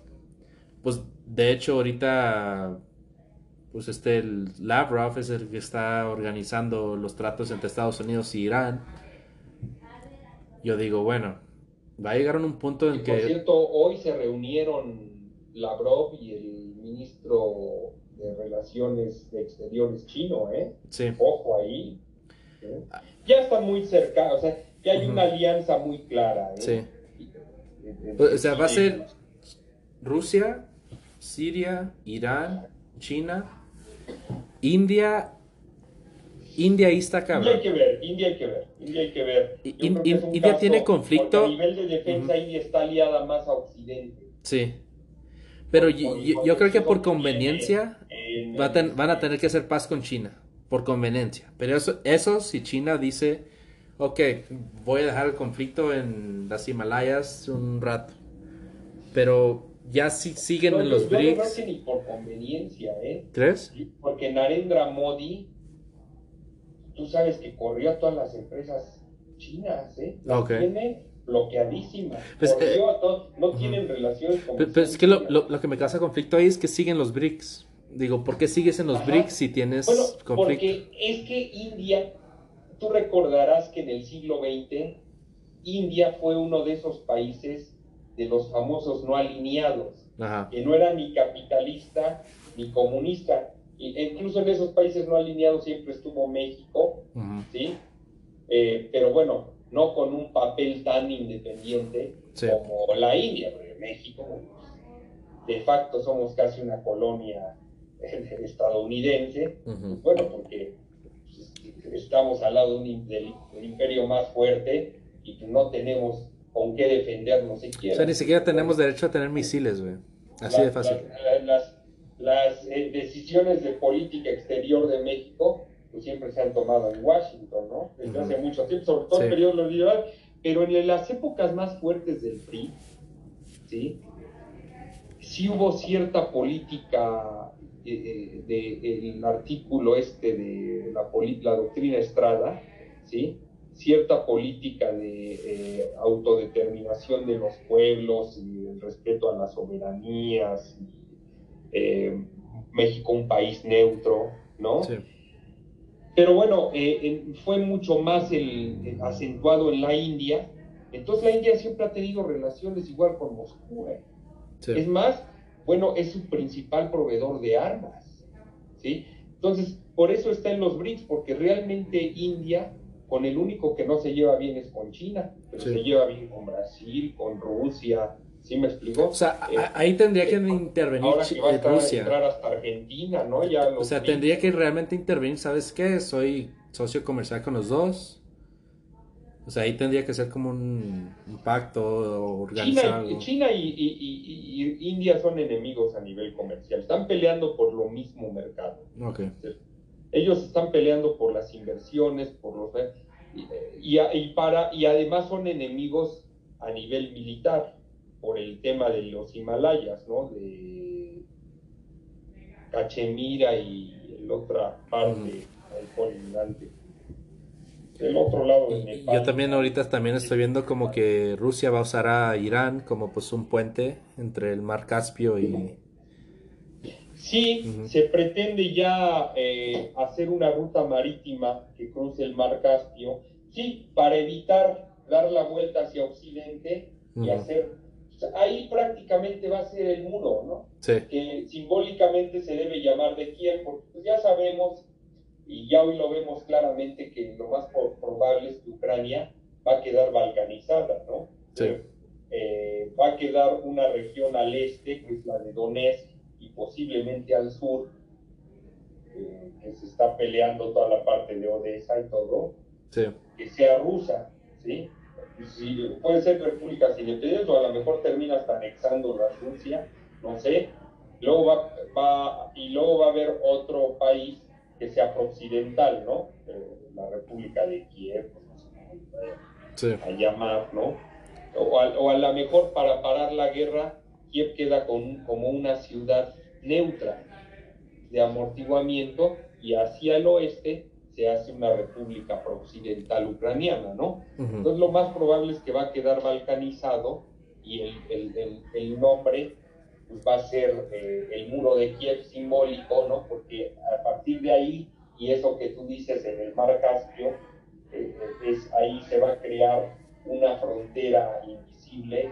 [SPEAKER 1] pues de hecho ahorita pues este el Lavrov es el que está organizando los tratos entre Estados Unidos y Irán. Yo digo, bueno, va a llegar a un punto en que...
[SPEAKER 2] Por cierto, hoy se reunieron Lavrov y el ministro de Relaciones Exteriores chino, ¿eh?
[SPEAKER 1] Sí.
[SPEAKER 2] Ojo ahí. ¿eh? Ya está muy cerca, o sea, ya hay una alianza muy clara. ¿eh?
[SPEAKER 1] Sí. O sea, va a ser Rusia, Siria, Irán, China, India, India ahí está
[SPEAKER 2] cabrón. India hay que ver, India hay que ver, India hay que ver.
[SPEAKER 1] India tiene conflicto.
[SPEAKER 2] A nivel de defensa, India está aliada más a Occidente.
[SPEAKER 1] Sí. Pero yo, creo que por conveniencia van a tener que hacer paz con China. Por conveniencia. Pero eso, eso si China dice, ok, voy a dejar el conflicto en las Himalayas un rato. Pero ya si, siguen en los BRICS.
[SPEAKER 2] No creo que ni por conveniencia, ¿eh?
[SPEAKER 1] ¿Crees?
[SPEAKER 2] Porque Narendra Modi, tú sabes que corrió a todas las empresas chinas, ¿eh? Las tiene bloqueadísimas. Pues, eh, no tienen relaciones con.
[SPEAKER 1] Pero, es que lo, lo, que me causa conflicto ahí es que siguen los BRICS. Digo, ¿por qué sigues en los BRICS si tienes bueno, conflicto?
[SPEAKER 2] Porque es que India, tú recordarás que en el siglo XX, India fue uno de esos países de los famosos no alineados, que no era ni capitalista ni comunista. Incluso en esos países no alineados siempre estuvo México, ¿sí? Eh, pero bueno, no con un papel tan independiente como la India, porque México de facto somos casi una colonia estadounidense, bueno, porque estamos al lado de un, del, imperio más fuerte y no tenemos con qué defendernos siquiera.
[SPEAKER 1] O sea, ni siquiera tenemos derecho a tener misiles, güey. Así de fácil.
[SPEAKER 2] Las, las, eh, decisiones de política exterior de México pues, siempre se han tomado en Washington, ¿no? Desde hace mucho tiempo, sobre todo en el periodo liberal, pero en las épocas más fuertes del PRI, ¿sí? Sí hubo cierta política eh, eh, del artículo este de la, la doctrina Estrada, ¿sí? cierta política de eh, autodeterminación de los pueblos y el respeto a las soberanías, México un país neutro, ¿no? Pero bueno, fue mucho más el, acentuado en la India, entonces la India siempre ha tenido relaciones igual con Moscú. Es más, bueno, es su principal proveedor de armas, ¿sí? Entonces, por eso está en los BRICS, porque realmente India, con el único que no se lleva bien es con China, pero se lleva bien con Brasil, con Rusia, ¿sí me explicó?
[SPEAKER 1] O sea, eh, ahí tendría que eh, intervenir
[SPEAKER 2] ahora que va a Rusia. entrar hasta Argentina, ¿no? Ya
[SPEAKER 1] o sea, tendría que realmente intervenir, ¿sabes qué? Soy socio comercial con los dos, o sea, ahí tendría que ser como un, pacto organizado.
[SPEAKER 2] China, y, India son enemigos a nivel comercial. Están peleando por lo mismo mercado.
[SPEAKER 1] Okay.
[SPEAKER 2] Ellos están peleando por las inversiones, por los y, para y además son enemigos a nivel militar por el tema de los Himalayas, ¿no? De Cachemira y la otra parte, del el otro lado
[SPEAKER 1] Yo también ahorita también estoy viendo como que Rusia va a usar a Irán como pues un puente entre el mar Caspio y...
[SPEAKER 2] Sí, se pretende ya eh, hacer una ruta marítima que cruce el mar Caspio, sí, para evitar dar la vuelta hacia Occidente y hacer... ahí prácticamente va a ser el muro, ¿no?
[SPEAKER 1] Sí.
[SPEAKER 2] Que simbólicamente se debe llamar de Kiev, porque pues, ya sabemos y ya hoy lo vemos claramente que lo más probable es que Ucrania va a quedar balcanizada, ¿no?
[SPEAKER 1] Sí.
[SPEAKER 2] Eh, va a quedar una región al este, que es la de Donetsk, y posiblemente al sur, eh, que se está peleando toda la parte de Odessa y todo,
[SPEAKER 1] sí.
[SPEAKER 2] que sea rusa, ¿sí? Si puede ser repúblicas independientes o a lo mejor termina hasta anexando la Rusia, no sé. Luego va, va, y luego va a haber otro país que sea occidental, ¿no? Eh, la República de Kiev, pues, no sé a llamar, ¿no? O a, o a lo mejor para parar la guerra, Kiev queda con, como una ciudad neutra de amortiguamiento y hacia el oeste se hace una república prooccidental ucraniana, ¿no? Entonces lo más probable es que va a quedar balcanizado y el, el, el nombre pues va a ser eh, el muro de Kiev simbólico, ¿no? Porque a partir de ahí, y eso que tú dices en el mar Caspio, eh, es, ahí se va a crear una frontera invisible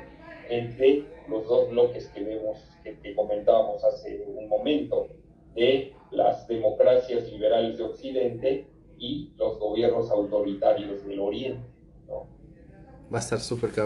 [SPEAKER 2] entre los dos bloques que vemos, que, que comentábamos hace un momento, de las democracias liberales de Occidente y los gobiernos autoritarios del Oriente, ¿no?
[SPEAKER 1] Va a estar súper cabrón.